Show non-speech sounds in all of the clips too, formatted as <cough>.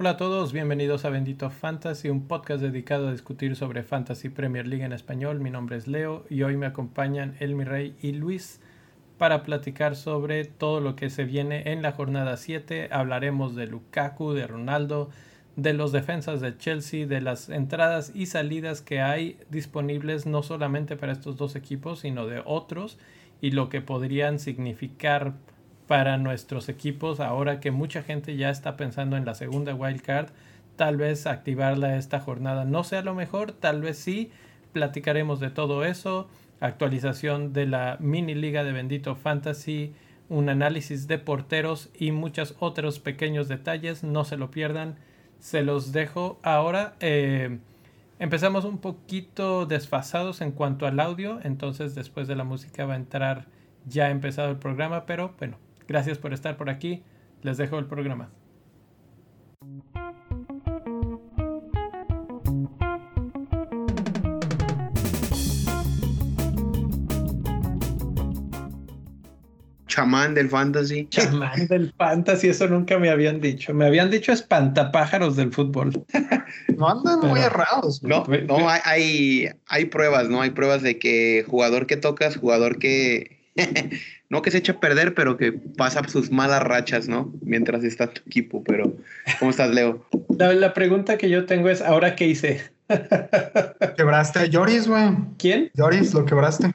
Hola a todos, bienvenidos a Bendito Fantasy, un podcast dedicado a discutir sobre Fantasy Premier League en español. Mi nombre es Leo y hoy me acompañan Elmi Rey y Luis para platicar sobre todo lo que se viene en la jornada 7. Hablaremos de Lukaku, de Ronaldo, de los defensas de Chelsea, de las entradas y salidas que hay disponibles no solamente para estos dos equipos, sino de otros y lo que podrían significar para nuestros equipos ahora que mucha gente ya está pensando en la segunda wildcard. Tal vez activarla esta jornada no sea lo mejor, tal vez sí. Platicaremos de todo eso, actualización de la mini liga de Bendito Fantasy, un análisis de porteros y muchos otros pequeños detalles. No se lo pierdan, se los dejo ahora. Eh, empezamos un poquito desfasados en cuanto al audio, entonces después de la música va a entrar ya empezado el programa, pero bueno, Gracias por estar por aquí. Les dejo el programa. chamán del fantasy. Chamán del fantasy, eso nunca me habían dicho. Me habían dicho espantapájaros del fútbol. <laughs> No andan muy errados. No, no hay, hay pruebas, ¿no? Hay pruebas de que jugador que tocas, jugador que <laughs> no que se eche a perder, pero que pasa sus malas rachas, ¿no? Mientras está tu equipo, pero ¿cómo estás, Leo? La, pregunta que yo tengo es, ¿ahora qué hice? <laughs> Quebraste a Joris, güey. ¿Quién? Joris, lo quebraste.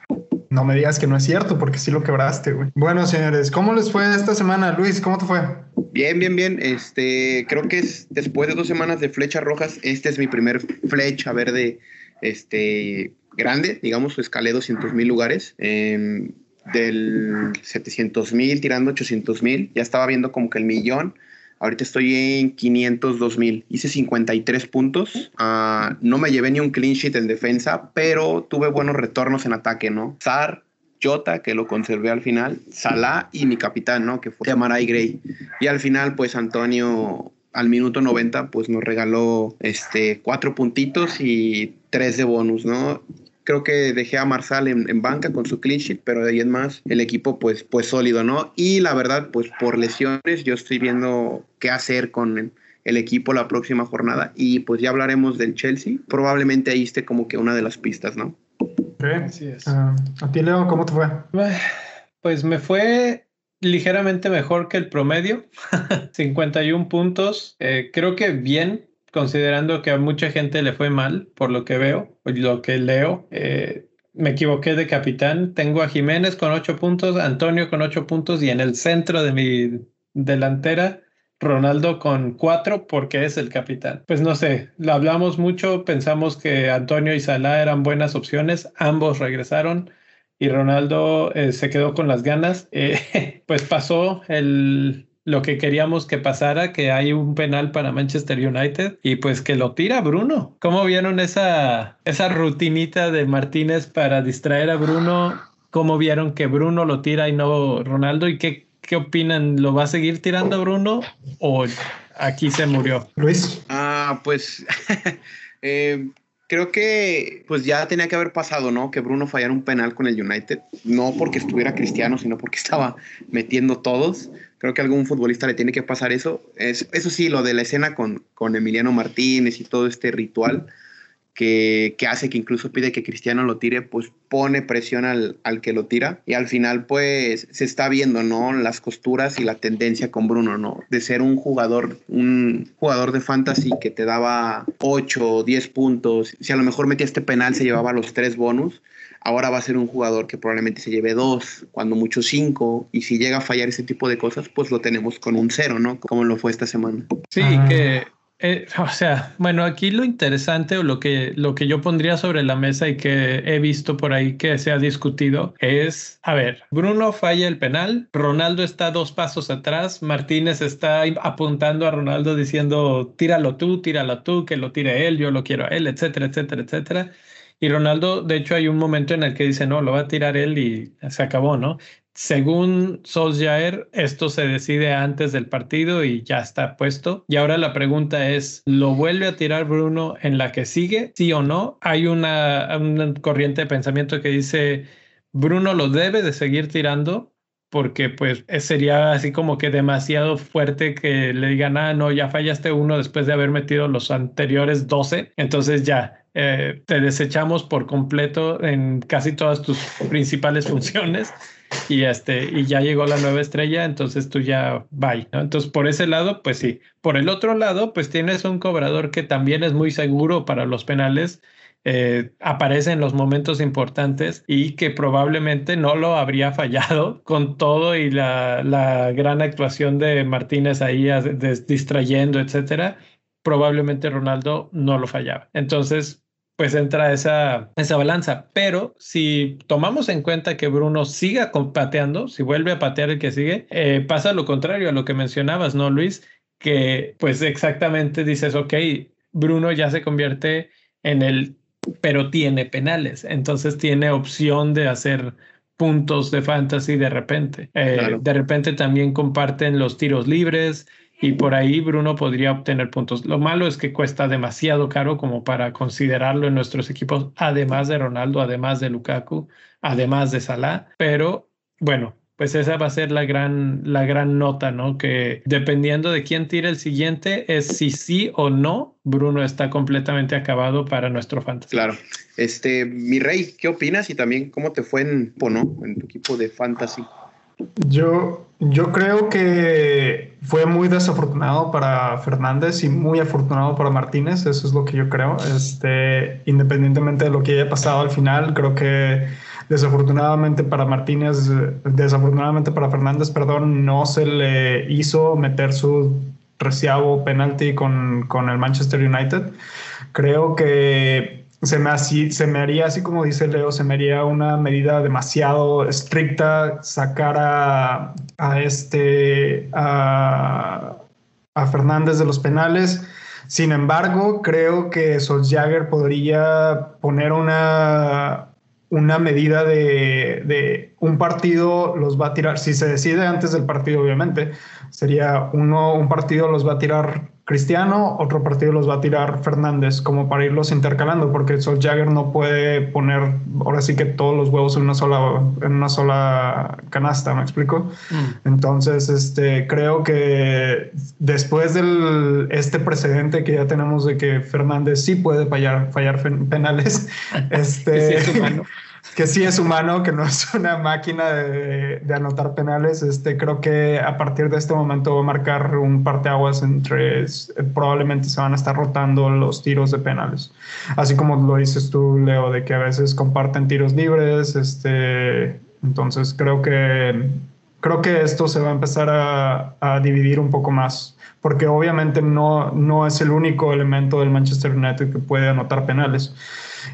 No me digas que no es cierto, porque sí lo quebraste, güey. Bueno, señores, ¿cómo les fue esta semana? Luis, ¿cómo te fue? Bien, bien, bien. Este, creo que es después de dos semanas de flechas rojas, este es mi primer flecha verde, este, grande, digamos, escalé 200 mil lugares. Eh, del 700 mil tirando 800 mil. Ya estaba viendo como que el millón. Ahorita estoy en 502 mil. Hice 53 puntos. Ah, no me llevé ni un clean sheet en defensa, pero tuve buenos retornos en ataque, ¿no? Sar, Jota, que lo conservé al final, Salah y mi capitán, ¿no? Que fue Amaray Gray. Y al final, pues Antonio al minuto 90 pues nos regaló este cuatro puntitos y tres de bonus, ¿no? Creo que dejé a Marsal en, banca con su clean sheet, pero de ahí en más el equipo pues, pues sólido, ¿no? Y la verdad, pues por lesiones yo estoy viendo qué hacer con el, equipo la próxima jornada y pues ya hablaremos del Chelsea. Probablemente ahí esté como que una de las pistas, ¿no? Sí, es. Ah, a ti, Leo, ¿cómo te fue? Pues me fue ligeramente mejor que el promedio, <laughs> 51 puntos. Eh, creo que bien, considerando que a mucha gente le fue mal, por lo que veo, lo que leo. Eh, me equivoqué de capitán. Tengo a Jiménez con ocho puntos, Antonio con ocho puntos y en el centro de mi delantera, Ronaldo con cuatro porque es el capitán. Pues no sé, lo hablamos mucho, pensamos que Antonio y Salah eran buenas opciones, ambos regresaron y Ronaldo eh, se quedó con las ganas. Eh, <laughs> pues pasó el, lo que queríamos que pasara, que hay un penal para Manchester United y pues que lo tira Bruno. ¿Cómo vieron esa, esa rutinita de Martínez para distraer a Bruno? ¿Cómo vieron que Bruno lo tira y no Ronaldo? ¿Y qué, qué opinan? ¿Lo va a seguir tirando Bruno o aquí se murió? Luis. Ah, pues <laughs> eh, creo que pues ya tenía que haber pasado, ¿no? Que Bruno fallara un penal con el United, no porque estuviera cristiano, sino porque estaba metiendo todos. Creo que a algún futbolista le tiene que pasar eso. Es, eso sí, lo de la escena con, con Emiliano Martínez y todo este ritual que, que, hace que incluso pide que Cristiano lo tire, pues pone presión al, al, que lo tira. Y al final, pues se está viendo, ¿no? Las costuras y la tendencia con Bruno, ¿no? De ser un jugador, un jugador de fantasy que te daba 8 o 10 puntos. Si a lo mejor metía este penal, se llevaba los tres bonus ahora va a ser un jugador que probablemente se lleve dos, cuando mucho cinco, y si llega a fallar ese tipo de cosas, pues lo tenemos con un cero, ¿no? Como lo fue esta semana. Sí, que, eh, o sea, bueno, aquí lo interesante o lo que, lo que yo pondría sobre la mesa y que he visto por ahí que se ha discutido es, a ver, Bruno falla el penal, Ronaldo está dos pasos atrás, Martínez está apuntando a Ronaldo diciendo, tíralo tú, tíralo tú, que lo tire él, yo lo quiero a él, etcétera, etcétera, etcétera. Y Ronaldo, de hecho, hay un momento en el que dice, no, lo va a tirar él y se acabó, ¿no? Según Solskjaer, esto se decide antes del partido y ya está puesto. Y ahora la pregunta es, ¿lo vuelve a tirar Bruno en la que sigue? ¿Sí o no? Hay una, una corriente de pensamiento que dice, Bruno lo debe de seguir tirando porque pues sería así como que demasiado fuerte que le digan, ah, no, ya fallaste uno después de haber metido los anteriores 12, entonces ya, eh, te desechamos por completo en casi todas tus principales funciones <laughs> y este y ya llegó la nueva estrella, entonces tú ya bye. Entonces por ese lado, pues sí. Por el otro lado, pues tienes un cobrador que también es muy seguro para los penales. Eh, aparece en los momentos importantes y que probablemente no lo habría fallado con todo y la, la gran actuación de Martínez ahí distrayendo, etcétera. Probablemente Ronaldo no lo fallaba. Entonces, pues entra esa, esa balanza. Pero si tomamos en cuenta que Bruno siga pateando, si vuelve a patear el que sigue, eh, pasa lo contrario a lo que mencionabas, ¿no, Luis? Que pues exactamente dices, ok, Bruno ya se convierte en el, pero tiene penales, entonces tiene opción de hacer puntos de fantasy de repente. Eh, de repente también comparten los tiros libres, y por ahí Bruno podría obtener puntos. Lo malo es que cuesta demasiado caro como para considerarlo en nuestros equipos, además de Ronaldo, además de Lukaku, además de Salah, pero bueno, pues esa va a ser la gran, la gran nota, ¿no? Que dependiendo de quién tire el siguiente, es si sí o no Bruno está completamente acabado para nuestro fantasy. Claro. Este, mi rey, ¿qué opinas? Y también cómo te fue en Pono, en tu equipo de fantasy. Yo, yo creo que fue muy desafortunado para Fernández y muy afortunado para Martínez, eso es lo que yo creo. Este, independientemente de lo que haya pasado al final, creo que desafortunadamente para Martínez, desafortunadamente para Fernández, perdón, no se le hizo meter su reciabo penalti con, con el Manchester United. Creo que se me, así, se me haría, así como dice Leo, se me haría una medida demasiado estricta sacar a, a este, a, a, Fernández de los penales. Sin embargo, creo que Solskjaer podría poner una, una medida de, de, un partido los va a tirar, si se decide antes del partido, obviamente, sería uno, un partido los va a tirar Cristiano, otro partido los va a tirar Fernández, como para irlos intercalando, porque Sol Jagger no puede poner ahora sí que todos los huevos en una sola, en una sola canasta, ¿me explico? Mm. Entonces, este, creo que después del este precedente que ya tenemos de que Fernández sí puede fallar, fallar penales, <laughs> este, <laughs> que sí es humano, que no <laughs> es una máquina de, anotar penales. Este, creo que a partir de este momento va a marcar un parteaguas entre, probablemente se van a estar rotando los tiros de penales. Así como lo dices tú, Leo, de que a veces comparten tiros libres. Este, entonces creo que, creo que esto se va a empezar a, a dividir un poco más porque obviamente no, no es el único elemento del Manchester United que puede anotar penales.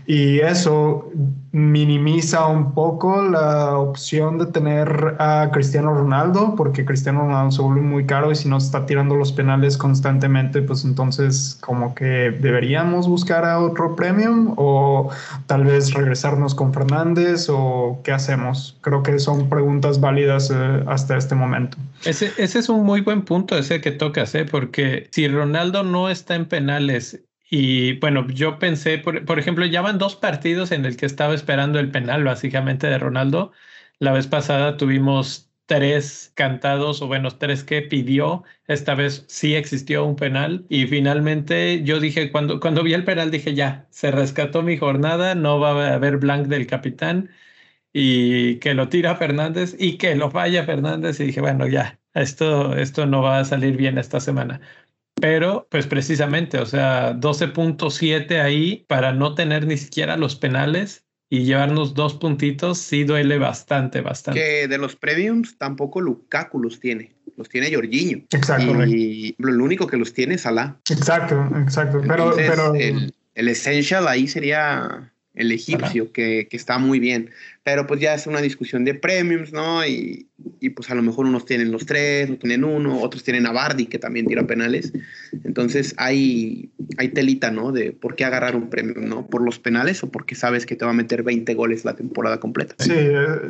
Y eso minimiza un poco la opción de tener a Cristiano Ronaldo, porque Cristiano Ronaldo se vuelve muy caro y si no está tirando los penales constantemente, pues entonces como que deberíamos buscar a otro premium o tal vez regresarnos con Fernández o qué hacemos. Creo que son preguntas válidas eh, hasta este momento. Ese, ese es un muy buen punto, ese que tocas, ¿eh? porque si Ronaldo no está en penales y bueno, yo pensé, por, ejemplo, ya van dos partidos en el que estaba esperando el penal, básicamente, de Ronaldo. La vez pasada tuvimos tres cantados, o bueno, tres que pidió. Esta vez sí existió un penal. Y finalmente yo dije, cuando, cuando vi el penal, dije, ya, se rescató mi jornada, no va a haber blank del capitán. Y que lo tira Fernández y que lo falla Fernández. Y dije, bueno, ya, esto, esto no va a salir bien esta semana pero pues precisamente, o sea, 12.7 ahí para no tener ni siquiera los penales y llevarnos dos puntitos sí duele bastante, bastante. Que de los premiums tampoco Lukaku los tiene, los tiene Jorginho. Exacto. Y lo único que los tiene es Salah. Exacto, exacto. Pero, pero... El, el essential ahí sería el egipcio, que, que, está muy bien pero pues ya es una discusión de premiums, ¿no? Y, y, pues a lo mejor unos tienen los tres, no tienen uno, otros tienen a Bardi, que también tira penales. Entonces hay, hay telita, ¿no? De por qué agarrar un premio, ¿no? ¿Por los penales o porque sabes que te va a meter 20 goles la temporada completa? Sí,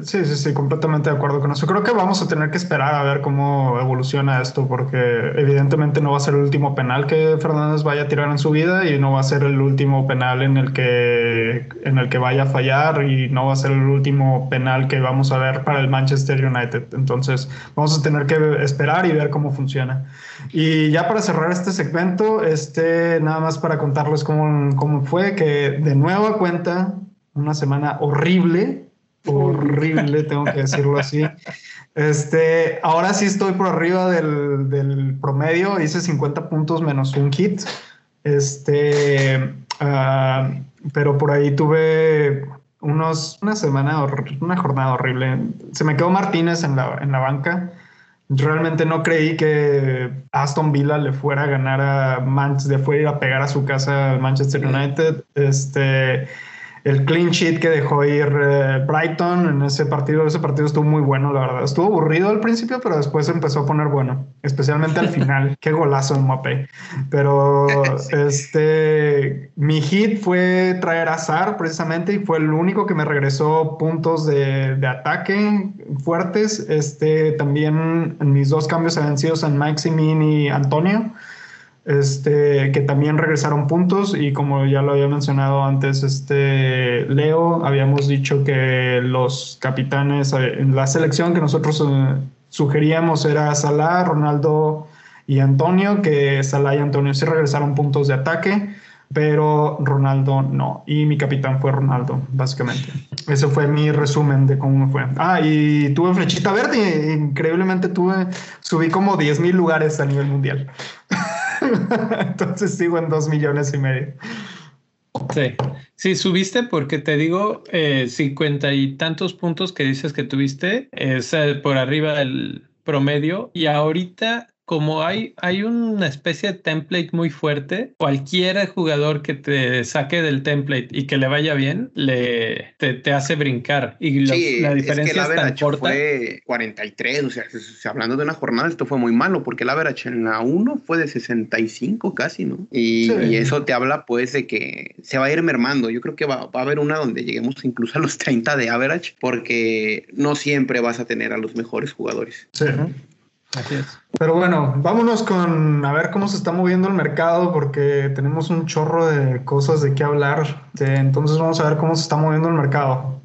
sí, sí, sí, completamente de acuerdo con eso. Creo que vamos a tener que esperar a ver cómo evoluciona esto, porque evidentemente no va a ser el último penal que Fernández vaya a tirar en su vida y no va a ser el último penal en el que, en el que vaya a fallar y no va a ser el último último penal que vamos a ver para el Manchester United. Entonces vamos a tener que esperar y ver cómo funciona. Y ya para cerrar este segmento, este, nada más para contarles cómo, cómo fue, que de nueva cuenta, una semana horrible, horrible, <laughs> tengo que decirlo así. Este, ahora sí estoy por arriba del, del promedio, hice 50 puntos menos un hit. Este, uh, pero por ahí tuve unos, una semana, una jornada horrible. Se me quedó Martínez en la, en la banca. Realmente no creí que Aston Villa le fuera a ganar a Manchester, le fuera a pegar a su casa al Manchester United. Este, el clean sheet que dejó ir eh, Brighton en ese partido. Ese partido estuvo muy bueno, la verdad. Estuvo aburrido al principio, pero después empezó a poner bueno, especialmente al final. <laughs> Qué golazo en Mbappé. Pero <laughs> este, mi hit fue traer a Sar precisamente y fue el único que me regresó puntos de, de ataque fuertes. Este, también mis dos cambios habían sido San Maximin y Antonio este, que también regresaron puntos y como ya lo había mencionado antes, este, Leo, habíamos dicho que los capitanes, eh, en la selección que nosotros eh, sugeríamos era Salah, Ronaldo y Antonio, que Salah y Antonio sí regresaron puntos de ataque, pero Ronaldo no. Y mi capitán fue Ronaldo, básicamente. Ese fue mi resumen de cómo fue. Ah, y tuve flechita verde, increíblemente tuve, subí como 10 mil lugares a nivel mundial. <laughs> <laughs> Entonces sigo en dos millones y medio. Sí, sí, subiste porque te digo, eh, cincuenta y tantos puntos que dices que tuviste, es eh, por arriba del promedio y ahorita como hay, hay una especie de template muy fuerte, cualquier jugador que te saque del template y que le vaya bien, le, te, hace brincar. Y la diferencia es, tan corta. fue 43, o sea, hablando de una jornada, esto fue muy malo, porque el average en la 1 fue de 65 casi, ¿no? Y, eso te habla, pues, de que se va a ir mermando. Yo creo que va, va, a haber una donde lleguemos incluso a los 30 de average, porque no siempre vas a tener a los mejores jugadores. Sí. Así es. Pero bueno, vámonos con a ver cómo se está moviendo el mercado porque tenemos un chorro de cosas de qué hablar. Entonces vamos a ver cómo se está moviendo el mercado.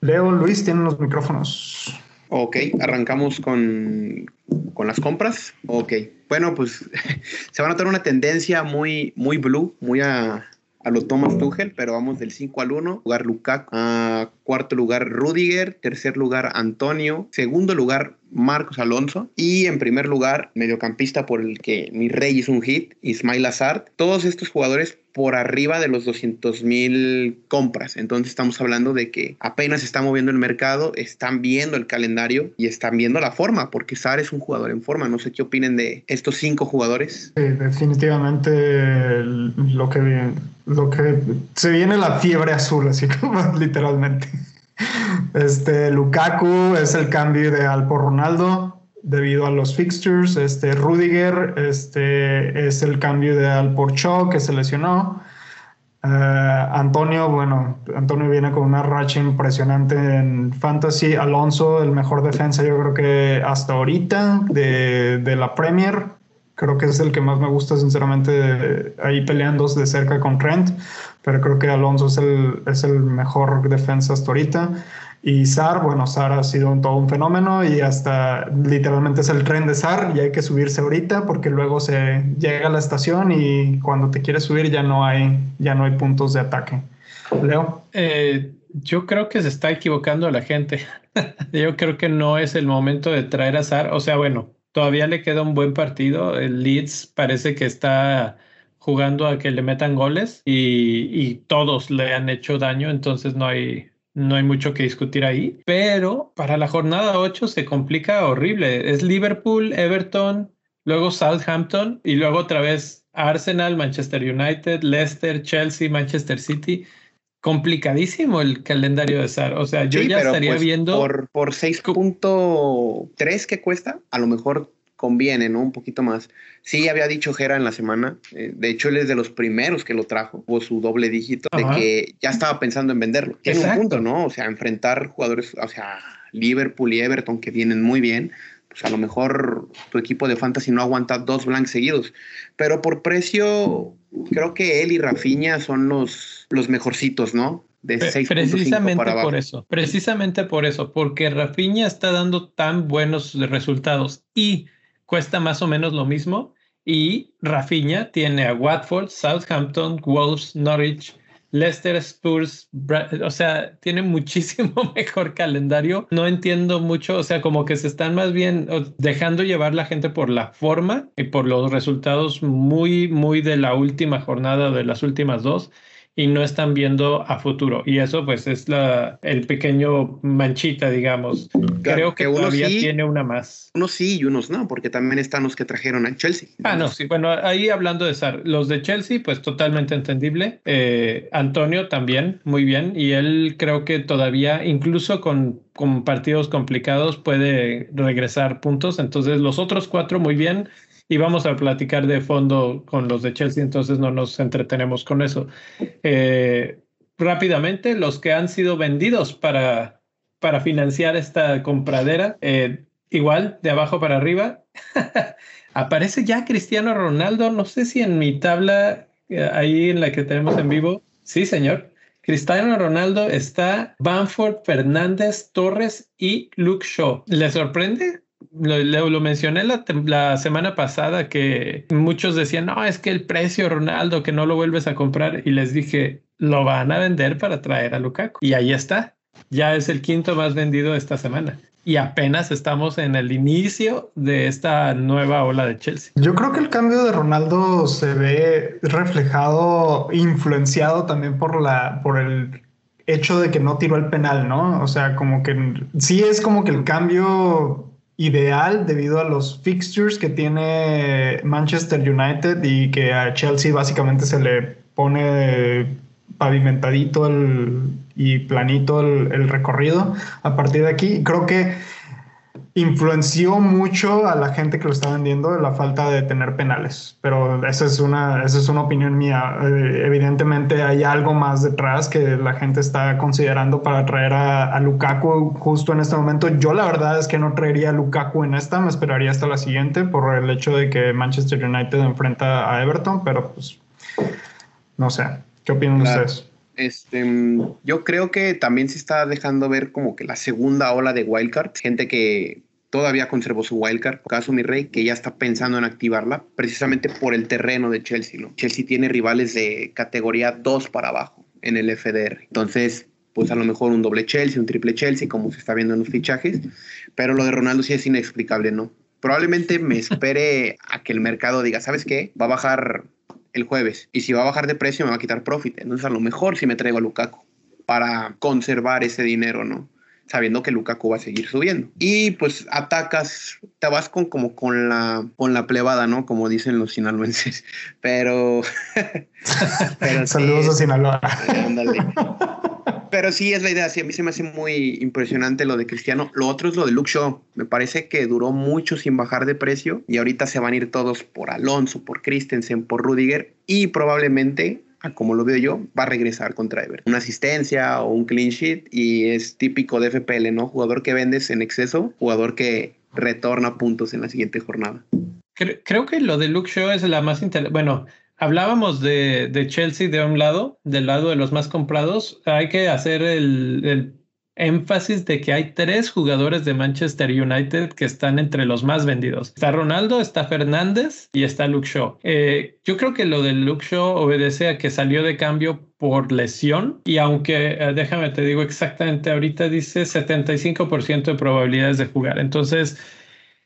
Leo, Luis, tienen los micrófonos. Ok, arrancamos con, con las compras. Ok, bueno, pues <laughs> se va a notar una tendencia muy, muy blue, muy a, a lo Thomas Tuchel, pero vamos del 5 al 1. Lugar Lukaku, a cuarto lugar Rudiger, tercer lugar Antonio, segundo lugar Marcos Alonso y en primer lugar mediocampista por el que mi rey hizo un hit, Ismail Azar. Todos estos jugadores por arriba de los 200 mil compras. Entonces estamos hablando de que apenas está moviendo el mercado, están viendo el calendario y están viendo la forma, porque Sar es un jugador en forma. No sé qué opinen de estos cinco jugadores. Definitivamente lo que, lo que se viene la fiebre azul, así <laughs> como literalmente. Este, Lukaku es el cambio ideal por Ronaldo debido a los fixtures. Este, Rudiger este, es el cambio ideal por Cho, que se lesionó. Eh, Antonio, bueno, Antonio viene con una racha impresionante en Fantasy. Alonso, el mejor defensa, yo creo que hasta ahorita de, de la Premier. Creo que es el que más me gusta, sinceramente, ahí peleando de cerca con Trent pero creo que Alonso es el, es el mejor defensa hasta ahorita. Y Sar, bueno, Sar ha sido todo un fenómeno y hasta literalmente es el tren de Sar y hay que subirse ahorita porque luego se llega a la estación y cuando te quieres subir ya no hay, ya no hay puntos de ataque. Leo. Eh, yo creo que se está equivocando la gente. <laughs> yo creo que no es el momento de traer a Sar. O sea, bueno, todavía le queda un buen partido. El Leeds parece que está jugando a que le metan goles y, todos le han hecho daño, entonces no hay, no hay mucho que discutir ahí. Pero para la jornada 8 se complica horrible. Es Liverpool, Everton, luego Southampton y luego otra vez Arsenal, Manchester United, Leicester, Chelsea, Manchester City. Complicadísimo el calendario de SAR. O sea, yo ya estaría pues viendo. Por, por 6.3 que cuesta, a lo mejor conviene, ¿no? Un poquito más. Sí, había dicho Jera en la semana, eh, de hecho él es de los primeros que lo trajo, o su doble dígito, de que ya estaba pensando en venderlo. Tiene un punto, ¿no? O sea, enfrentar jugadores, o sea, Liverpool y Everton que vienen muy bien, pues a lo mejor tu equipo de fantasy no aguanta dos blanks seguidos, pero por precio creo que él y Rafinha son los, los mejorcitos, ¿no? de 6.5 Precisamente por eso, precisamente por eso, porque Rafinha está dando tan buenos resultados y cuesta más o menos lo mismo. Y Rafinha tiene a Watford, Southampton, Wolves, Norwich, Leicester Spurs, o sea, tiene muchísimo <laughs> mejor calendario. No entiendo mucho, o sea, como que se están más bien dejando llevar la gente por la forma y por los resultados muy, muy de la última jornada, de las últimas dos y no están viendo a futuro. Y eso pues es la, el pequeño manchita, digamos. Creo que, todavía tiene una más. Unos sí y unos no, porque también están los que trajeron a Chelsea. Ah, no, sí. Bueno, ahí hablando de SAR, los de Chelsea, pues totalmente entendible. Eh, Antonio también, muy bien. Y él creo que todavía, incluso con, con partidos complicados, puede regresar puntos. Entonces los otros cuatro, muy bien y vamos a platicar de fondo con los de Chelsea, entonces no nos entretenemos con eso. Eh, rápidamente, los que han sido vendidos para, para financiar esta compradera, eh, igual de abajo para arriba, <laughs> aparece ya Cristiano Ronaldo, no sé si en mi tabla eh, ahí en la que tenemos en vivo, sí señor. Cristiano Ronaldo está Banford, Fernández, Torres y Luke Shaw. ¿Le sorprende? Lo, lo, mencioné la, la, semana pasada que muchos decían, no, es que el precio Ronaldo, que no lo vuelves a comprar. Y les dije, lo van a vender para traer a Lukaku. Y ahí está. Ya es el quinto más vendido esta semana. Y apenas estamos en el inicio de esta nueva ola de Chelsea. Yo creo que el cambio de Ronaldo se ve reflejado, influenciado también por la, por el hecho de que no tiró el penal, ¿no? O sea, como que sí es como que el cambio ideal debido a los fixtures que tiene Manchester United y que a Chelsea básicamente se le pone pavimentadito y planito el, recorrido a partir de aquí. Creo que influenció mucho a la gente que lo está vendiendo la falta de tener penales. Pero esa es una, esa es una opinión mía. Eh, evidentemente hay algo más detrás que la gente está considerando para traer a, Lukaku justo en este momento. Yo la verdad es que no traería a Lukaku en esta, me esperaría hasta la siguiente por el hecho de que Manchester United enfrenta a Everton, pero pues no sé. ¿Qué opinan ustedes? Este, yo creo que también se está dejando ver como que la segunda ola de wildcard, gente que todavía conservó su wildcard, caso mi rey, que ya está pensando en activarla, precisamente por el terreno de Chelsea. ¿no? Chelsea tiene rivales de categoría 2 para abajo en el FDR. Entonces, pues a lo mejor un doble Chelsea, un triple Chelsea, como se está viendo en los fichajes, pero lo de Ronaldo sí es inexplicable, ¿no? Probablemente me espere a que el mercado diga, ¿sabes qué? Va a bajar el jueves. Y si va a bajar de precio, me va a quitar profit. Entonces, a lo mejor si me traigo a Lukaku para conservar ese dinero, ¿no? Sabiendo que Lukaku va a seguir subiendo. Y pues atacas, te vas con como con la, con la plebada, ¿no? Como dicen los sinaloenses. <laughs> Pero. <laughs> Saludos a Sinaloa. Ándale. Pero sí es la idea, sí, a mí se me hace muy impresionante lo de Cristiano. Lo otro es lo de Luke Shaw. Me parece que duró mucho sin bajar de precio y ahorita se van a ir todos por Alonso, por Christensen, por Rudiger y probablemente como lo veo yo, va a regresar contra Everton. Una asistencia o un clean sheet y es típico de FPL, ¿no? Jugador que vendes en exceso, jugador que retorna puntos en la siguiente jornada. Creo, que lo de Luke Shaw es la más interesante. Bueno, hablábamos de, de, Chelsea de un lado, del lado de los más comprados. Hay que hacer el, el, énfasis de que hay tres jugadores de Manchester United que están entre los más vendidos. Está Ronaldo, está Fernández y está Luke Shaw. Eh, yo creo que lo de Luke Shaw obedece a que salió de cambio por lesión y aunque, eh, déjame te digo exactamente, ahorita dice 75% de probabilidades de jugar. Entonces,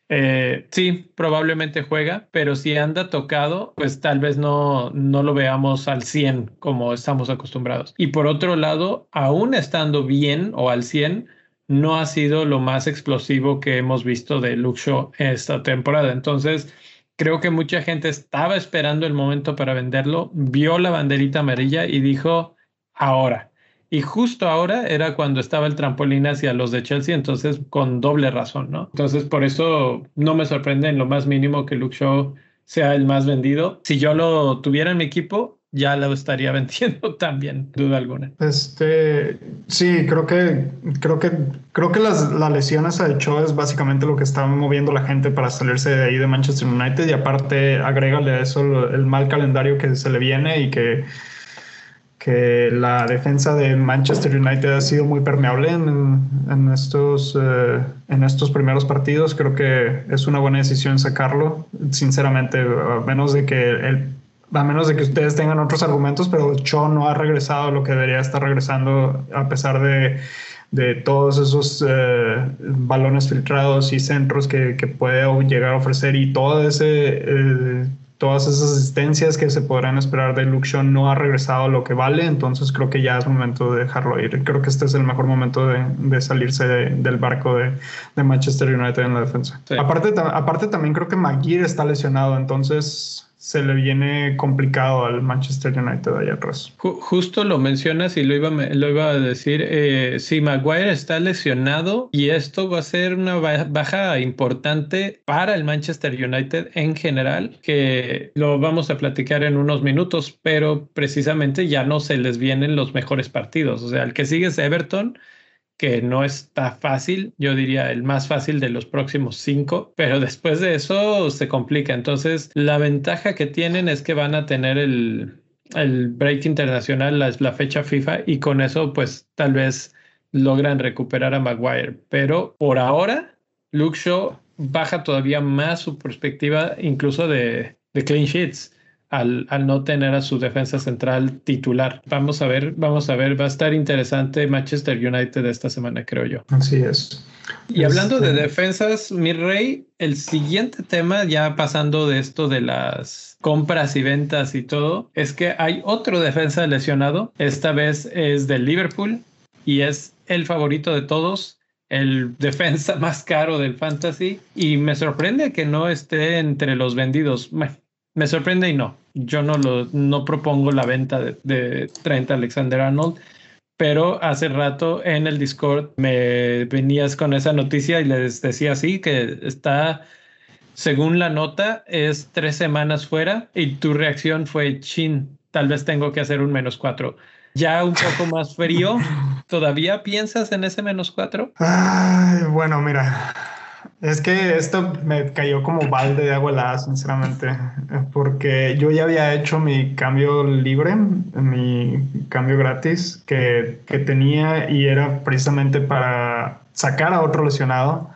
eh, sí, probablemente juega, pero si anda tocado, pues tal vez no, no lo veamos al 100 como estamos acostumbrados. Y por otro lado, aún estando bien o al 100, no ha sido lo más explosivo que hemos visto de Luxo esta temporada. Entonces, creo que mucha gente estaba esperando el momento para venderlo, vio la banderita amarilla y dijo, ahora. Y justo ahora era cuando estaba el trampolín hacia los de Chelsea, entonces con doble razón, ¿no? Entonces por eso no me sorprende en lo más mínimo que Luke Shaw sea el más vendido. Si yo lo tuviera en mi equipo, ya lo estaría <laughs> vendiendo también, duda alguna. Este, sí, creo que, creo que, creo que las, lesiones a Shaw es básicamente lo que está moviendo la gente para salirse de ahí de Manchester United y aparte agrégale a eso el mal calendario que se le viene y que que la defensa de Manchester United ha sido muy permeable en, estos, eh, en estos primeros partidos. Creo que es una buena decisión sacarlo, sinceramente, a menos de que el a menos de que ustedes tengan otros argumentos, pero Cho no ha regresado a lo que debería estar regresando a pesar de, de todos esos eh, balones filtrados y centros que, que, puede llegar a ofrecer y todo ese eh, todas esas asistencias que se podrán esperar de Luke no ha regresado a lo que vale, entonces creo que ya es momento de dejarlo ir. Creo que este es el mejor momento de, de salirse del barco de, de, Manchester United en la defensa. Aparte, aparte también creo que Maguire está lesionado, entonces se le viene complicado al Manchester United allá atrás. Justo lo mencionas y lo iba, lo iba a decir. Eh, si Maguire está lesionado y esto va a ser una baja importante para el Manchester United en general, que lo vamos a platicar en unos minutos, pero precisamente ya no se les vienen los mejores partidos. O sea, el que sigue es Everton que no está fácil, yo diría el más fácil de los próximos cinco, pero después de eso se complica. Entonces, la ventaja que tienen es que van a tener el, el break internacional, la, la fecha FIFA, y con eso, pues tal vez logran recuperar a Maguire. Pero por ahora, Luke Shaw baja todavía más su perspectiva, incluso de, de clean sheets al, no tener a su defensa central titular. Vamos a ver, vamos a ver, va a estar interesante Manchester United esta semana, creo yo. Así es. Y hablando de este defensas, mi rey, el siguiente tema, ya pasando de esto de las compras y ventas y todo, es que hay otro defensa lesionado. Esta vez es del Liverpool y es el favorito de todos, el <laughs> defensa más caro del fantasy. Y me sorprende que no esté entre los vendidos. Me sorprende y no. Yo no lo no propongo la venta de, de Trent Alexander Arnold, pero hace rato en el Discord me venías con esa noticia y les decía así que está, según la nota, es tres semanas fuera y tu reacción fue chin. Tal vez tengo que hacer un menos cuatro. Ya un poco más frío. <laughs> ¿Todavía piensas en ese menos cuatro? Ay, bueno, mira, es que esto me cayó como balde de agua helada, sinceramente, porque yo ya había hecho mi cambio libre, mi cambio gratis que, que tenía y era precisamente para sacar a otro lesionado.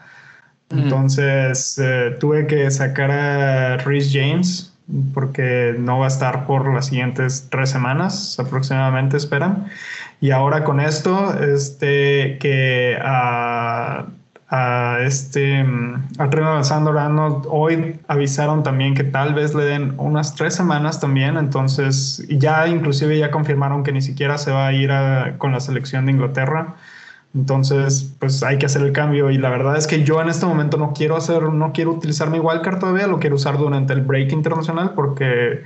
Entonces eh, tuve que sacar a Rhys James porque no va a estar por las siguientes tres semanas aproximadamente, esperan. Y ahora con esto, este, que a a este a Trent Alexander Arnold. Hoy avisaron también que tal vez le den unas tres semanas también entonces ya inclusive ya confirmaron que ni siquiera se va a ir con la selección de Inglaterra. Entonces pues hay que hacer el cambio y la verdad es que yo en este momento no quiero hacer no quiero utilizar mi wildcard todavía lo quiero usar durante el break internacional porque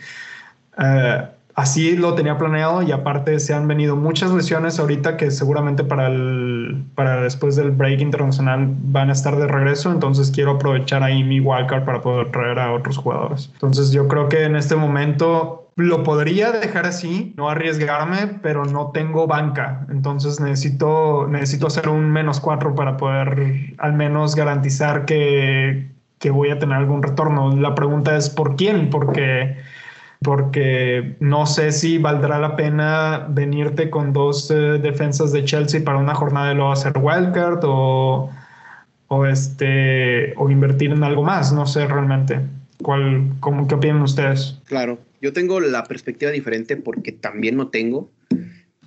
eh, así lo tenía planeado y aparte se han venido muchas lesiones ahorita que seguramente para, el, para después del break internacional van a estar de regreso, entonces quiero aprovechar ahí mi wildcard para poder traer a otros jugadores. Entonces yo creo que en este momento lo podría dejar así, no arriesgarme, pero no tengo banca, entonces necesito, necesito hacer un menos cuatro para poder al menos garantizar que, que voy a tener algún retorno. La pregunta es ¿por quién? Porque porque no sé si valdrá la pena venirte con dos eh, defensas de Chelsea para una jornada y luego hacer wildcard o, o, este, o invertir en algo más, no sé realmente. ¿Cuál, cómo, ¿Qué opinan ustedes? Claro, yo tengo la perspectiva diferente porque también no tengo,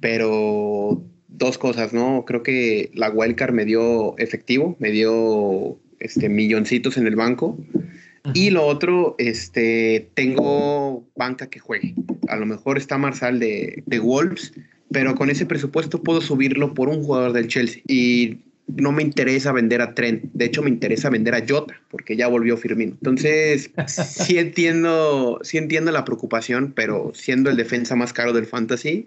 pero dos cosas, ¿no? Creo que la wildcard me dio efectivo, me dio este, milloncitos en el banco y lo otro, este, tengo banca que juegue. A lo mejor está Marsal de, de Wolves, pero con ese presupuesto puedo subirlo por un jugador del Chelsea. Y no me interesa vender a Trent. De hecho, me interesa vender a Jota, porque ya volvió Firmino. Entonces, <laughs> sí entiendo, sí entiendo la preocupación, pero siendo el defensa más caro del fantasy,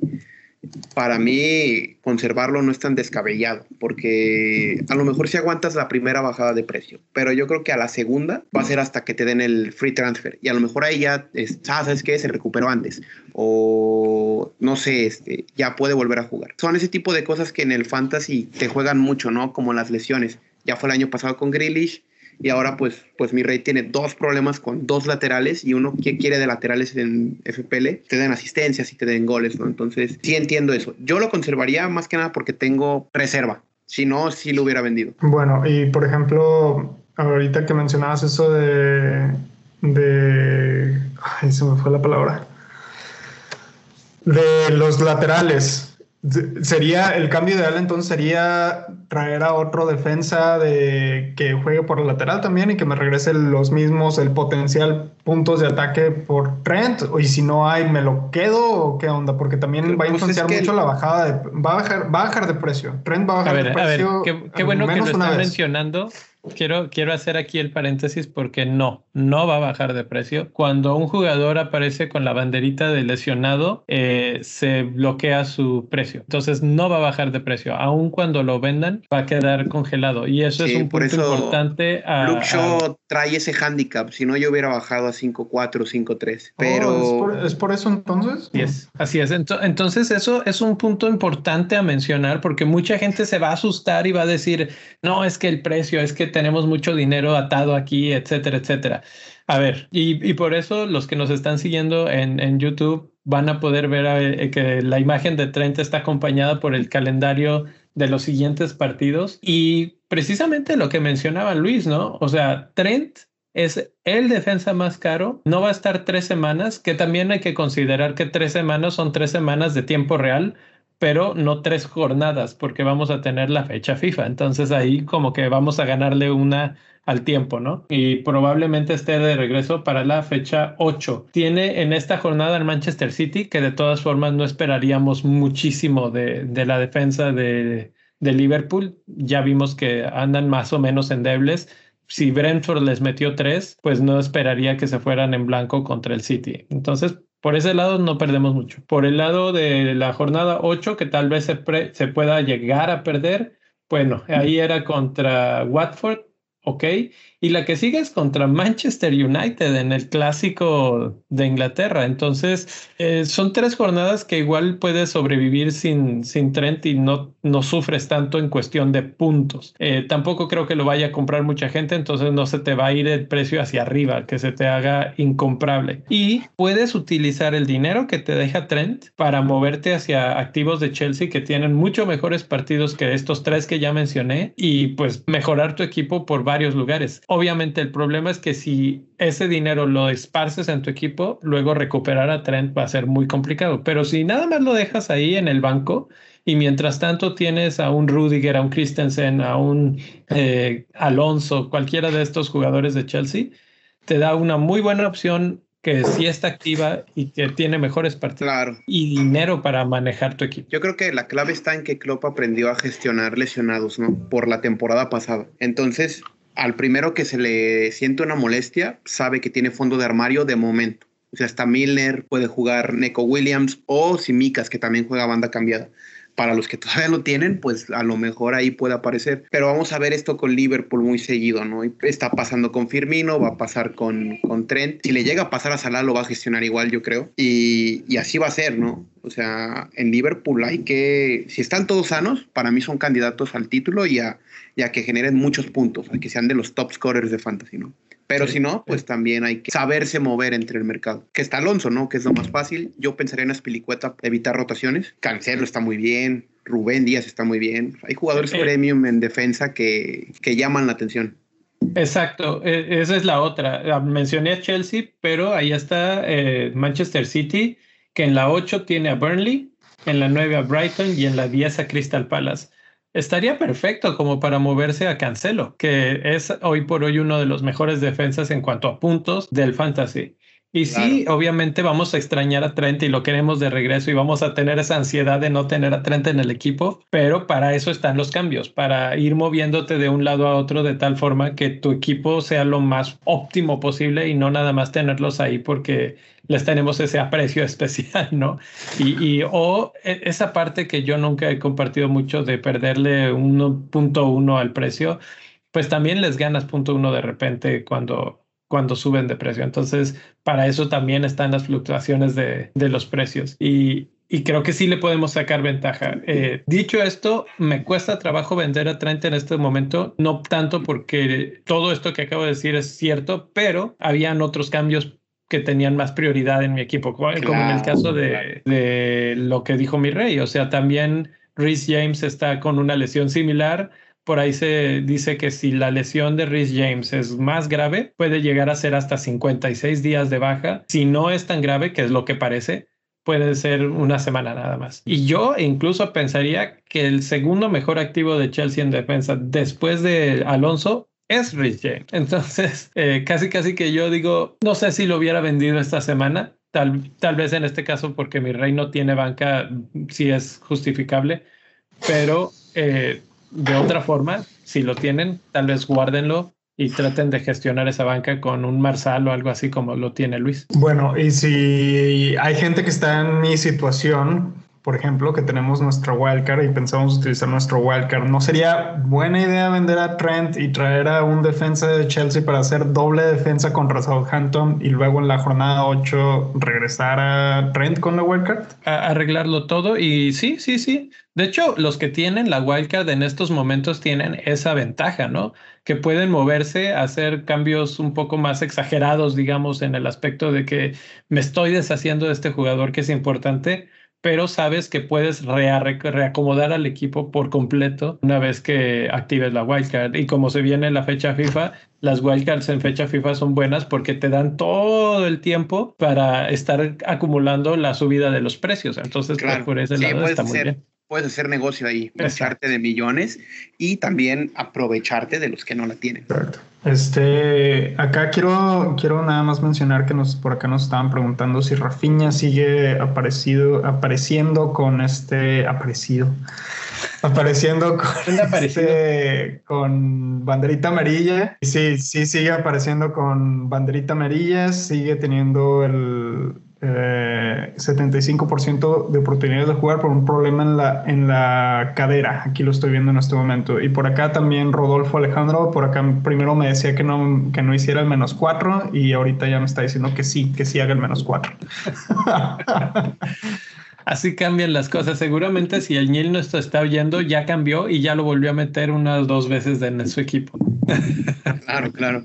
para mí conservarlo no es tan descabellado, porque a lo mejor si aguantas la primera bajada de precio, pero yo creo que a la segunda va a ser hasta que te den el free transfer y a lo mejor ahí ya, es, ah, ¿sabes qué? Se recuperó antes o no sé, este, ya puede volver a jugar. Son ese tipo de cosas que en el fantasy te juegan mucho, ¿no? Como las lesiones. Ya fue el año pasado con Grealish, Y ahora pues, pues mi rey tiene dos problemas con dos laterales y uno que quiere de laterales en FPL, te den asistencias y te den goles, ¿no? Entonces sí entiendo eso. Yo lo conservaría más que nada porque tengo reserva. Si no, sí lo hubiera vendido. Bueno, y por ejemplo, ahorita que mencionabas eso de... de... Se me fue la palabra. De los laterales. Sería el cambio ideal entonces sería traer a otro defensa de que juegue por el lateral también y que me regrese los mismos el potencial puntos de ataque por Trent. Y si no hay me lo quedo o qué onda porque también va a pues influenciar mucho la bajada de va a bajar va a bajar de precio. Trent va a bajar de precio a ver, qué, bueno que lo están mencionando Quiero, quiero hacer aquí el paréntesis porque no, no va a bajar de precio. Cuando un jugador aparece con la banderita de lesionado, eh, se bloquea su precio. Entonces no va a bajar de precio. Aun cuando lo vendan, va a quedar congelado. Y eso es un punto importante. A, Luke Shaw trae ese handicap. Si no, yo hubiera bajado a 5.4, 5.3. Pero... ¿es, por, eso entonces? Así es. Entonces eso es un punto importante a mencionar porque mucha gente se va a asustar y va a decir, no, es que el precio, es que tenemos mucho dinero atado aquí, etcétera, etcétera. A ver, y, por eso los que nos están siguiendo en, YouTube van a poder ver eh, que la imagen de Trent está acompañada por el calendario de los siguientes partidos y precisamente lo que mencionaba Luis, ¿no? O sea, Trent es el defensa más caro, no va a estar tres semanas, que también hay que considerar que tres semanas son tres semanas de tiempo real, pero no tres jornadas porque vamos a tener la fecha FIFA. Entonces ahí como que vamos a ganarle una al tiempo, ¿no? Y probablemente esté de regreso para la fecha 8. Tiene en esta jornada el Manchester City, que de todas formas no esperaríamos muchísimo de, la defensa de, de Liverpool. Ya vimos que andan más o menos endebles si Brentford les metió tres, pues no esperaría que se fueran en blanco contra el City. Entonces, por ese lado no perdemos mucho. Por el lado de la jornada 8, que tal vez se, se pueda llegar a perder, bueno, ahí era contra Watford, ok. Y la que sigue es contra Manchester United en el clásico de Inglaterra. Entonces, eh, son tres jornadas que igual puedes sobrevivir sin, sin Trent y no, no sufres tanto en cuestión de puntos. Eh, tampoco creo que lo vaya a comprar mucha gente, entonces no se te va a ir el precio hacia arriba, que se te haga incomprable. Y puedes utilizar el dinero que te deja Trent para moverte hacia activos de Chelsea que tienen mucho mejores partidos que estos tres que ya mencioné y pues mejorar tu equipo por varios lugares. Obviamente el problema es que si ese dinero lo esparces en tu equipo, luego recuperar a Trent va a ser muy complicado. Pero si nada más lo dejas ahí en el banco y mientras tanto tienes a un Rudiger, a un Christensen, a un eh, Alonso, cualquiera de estos jugadores de Chelsea, te da una muy buena opción que sí está activa y que tiene mejores partidos y dinero para manejar tu equipo. Yo creo que la clave está en que Klopp aprendió a gestionar lesionados, ¿no? Por la temporada pasada. Entonces, al primero que se le siente una molestia, sabe que tiene fondo de armario de momento. O sea, hasta Milner puede jugar Neko Williams o Simicas, que también juega banda cambiada. Para los que todavía lo tienen, pues a lo mejor ahí puede aparecer. Pero vamos a ver esto con Liverpool muy seguido, ¿no? Está pasando con Firmino, va a pasar con, con Trent. Si le llega a pasar a Salah, lo va a gestionar igual, yo creo. Y, y así va a ser, ¿no? O sea, en Liverpool hay que, si están todos sanos, para mí son candidatos al título y a, que generen muchos puntos, a que sean de los top scorers de fantasy, ¿no? Pero si no, pues también hay que saberse mover entre el mercado. Que está Alonso, ¿no? Que es lo más fácil. Yo pensaría en Aspilicueta, evitar rotaciones. Cancelo está muy bien. Rubén Díaz está muy bien. Hay jugadores premium en defensa que, que llaman la atención. Exacto, e, esa es la otra. Ah, mencioné a Chelsea, pero ahí está eh, Manchester City que en la 8 tiene a Burnley, en la 9 a Brighton y en la 10 a Crystal Palace. Estaría perfecto como para moverse a Cancelo, que es hoy por hoy uno de los mejores defensas en cuanto a puntos del fantasy. Y sí, obviamente vamos a extrañar a Trent y lo queremos de regreso y vamos a tener esa ansiedad de no tener a Trent en el equipo, pero para eso están los cambios, para ir moviéndote de un lado a otro de tal forma que tu equipo sea lo más óptimo posible y no nada más tenerlos ahí porque les tenemos ese aprecio <laughs> especial, ¿no? Y, o e, esa parte que yo nunca he compartido mucho de perderle 1.1 al precio, pues también les ganas punto uno de repente cuando cuando suben de precio. Entonces, para eso también están las fluctuaciones de, los precios. Y, y creo que sí le podemos sacar ventaja. Eh, dicho esto, me cuesta trabajo vender a Trent en este momento, no tanto porque todo esto que acabo de decir es cierto, pero habían otros cambios que tenían más prioridad en mi equipo, como en el caso de, de lo que dijo mi rey. O sea, también Rhys James está con una lesión similar. Por ahí se dice que si la lesión de Rhys James es más grave, puede llegar a ser hasta 56 días de baja. Si no es tan grave, que es lo que parece, puede ser una semana nada más. Y yo incluso pensaría que el segundo mejor activo de Chelsea en defensa después de Alonso es Rich James. <laughs> Entonces, eh, casi casi que yo digo, no sé si lo hubiera vendido esta semana. Tal, tal vez en este caso porque mi rey no tiene banca, si es justificable, pero eh, de otra forma, si lo tienen, tal vez guárdenlo y traten de gestionar esa banca con un Marsal o algo así como lo tiene Luis. Bueno, y si hay gente que está en mi situación, por ejemplo, que tenemos nuestra wildcard y pensamos utilizar nuestro wildcard, ¿no sería buena idea vender a Trent y traer a un defensa de Chelsea para hacer doble defensa contra Southampton y luego en la jornada 8 regresar a Trent con la wildcard? arreglarlo todo y sí, sí, sí. De hecho, los que tienen la wildcard en estos momentos tienen esa ventaja, ¿no? Que pueden moverse, hacer cambios un poco más exagerados, digamos, en el aspecto de que me estoy deshaciendo de este jugador que es importante pero sabes que puedes reacomodar al equipo por completo una vez que actives la wildcard. Y como se viene la fecha FIFA, las wildcards en fecha FIFA son buenas porque te dan todo el tiempo para estar acumulando la subida de los precios. Entonces, pues, por ese lado está muy bien puedes hacer negocio ahí, echarte de millones y también aprovecharte de los que no la tienen. Correcto. Este, acá quiero, quiero nada más mencionar que nos, por acá nos estaban preguntando si Rafiña sigue aparecido, apareciendo con este, aparecido, apareciendo con, este, con banderita amarilla. Sí, sí, sigue apareciendo con banderita amarilla, sigue teniendo el, 75% eh, de oportunidades de jugar por un problema en la, en la cadera. Aquí lo estoy viendo en este momento. Y por acá también Rodolfo Alejandro, por acá primero me decía que no, que no hiciera el menos 4 y ahorita ya me está diciendo que sí, que sí haga el menos 4. <laughs> Así cambian las cosas. Seguramente si el Niel no está oyendo, ya cambió y ya lo volvió a meter unas dos veces en su equipo. <laughs> Claro, claro.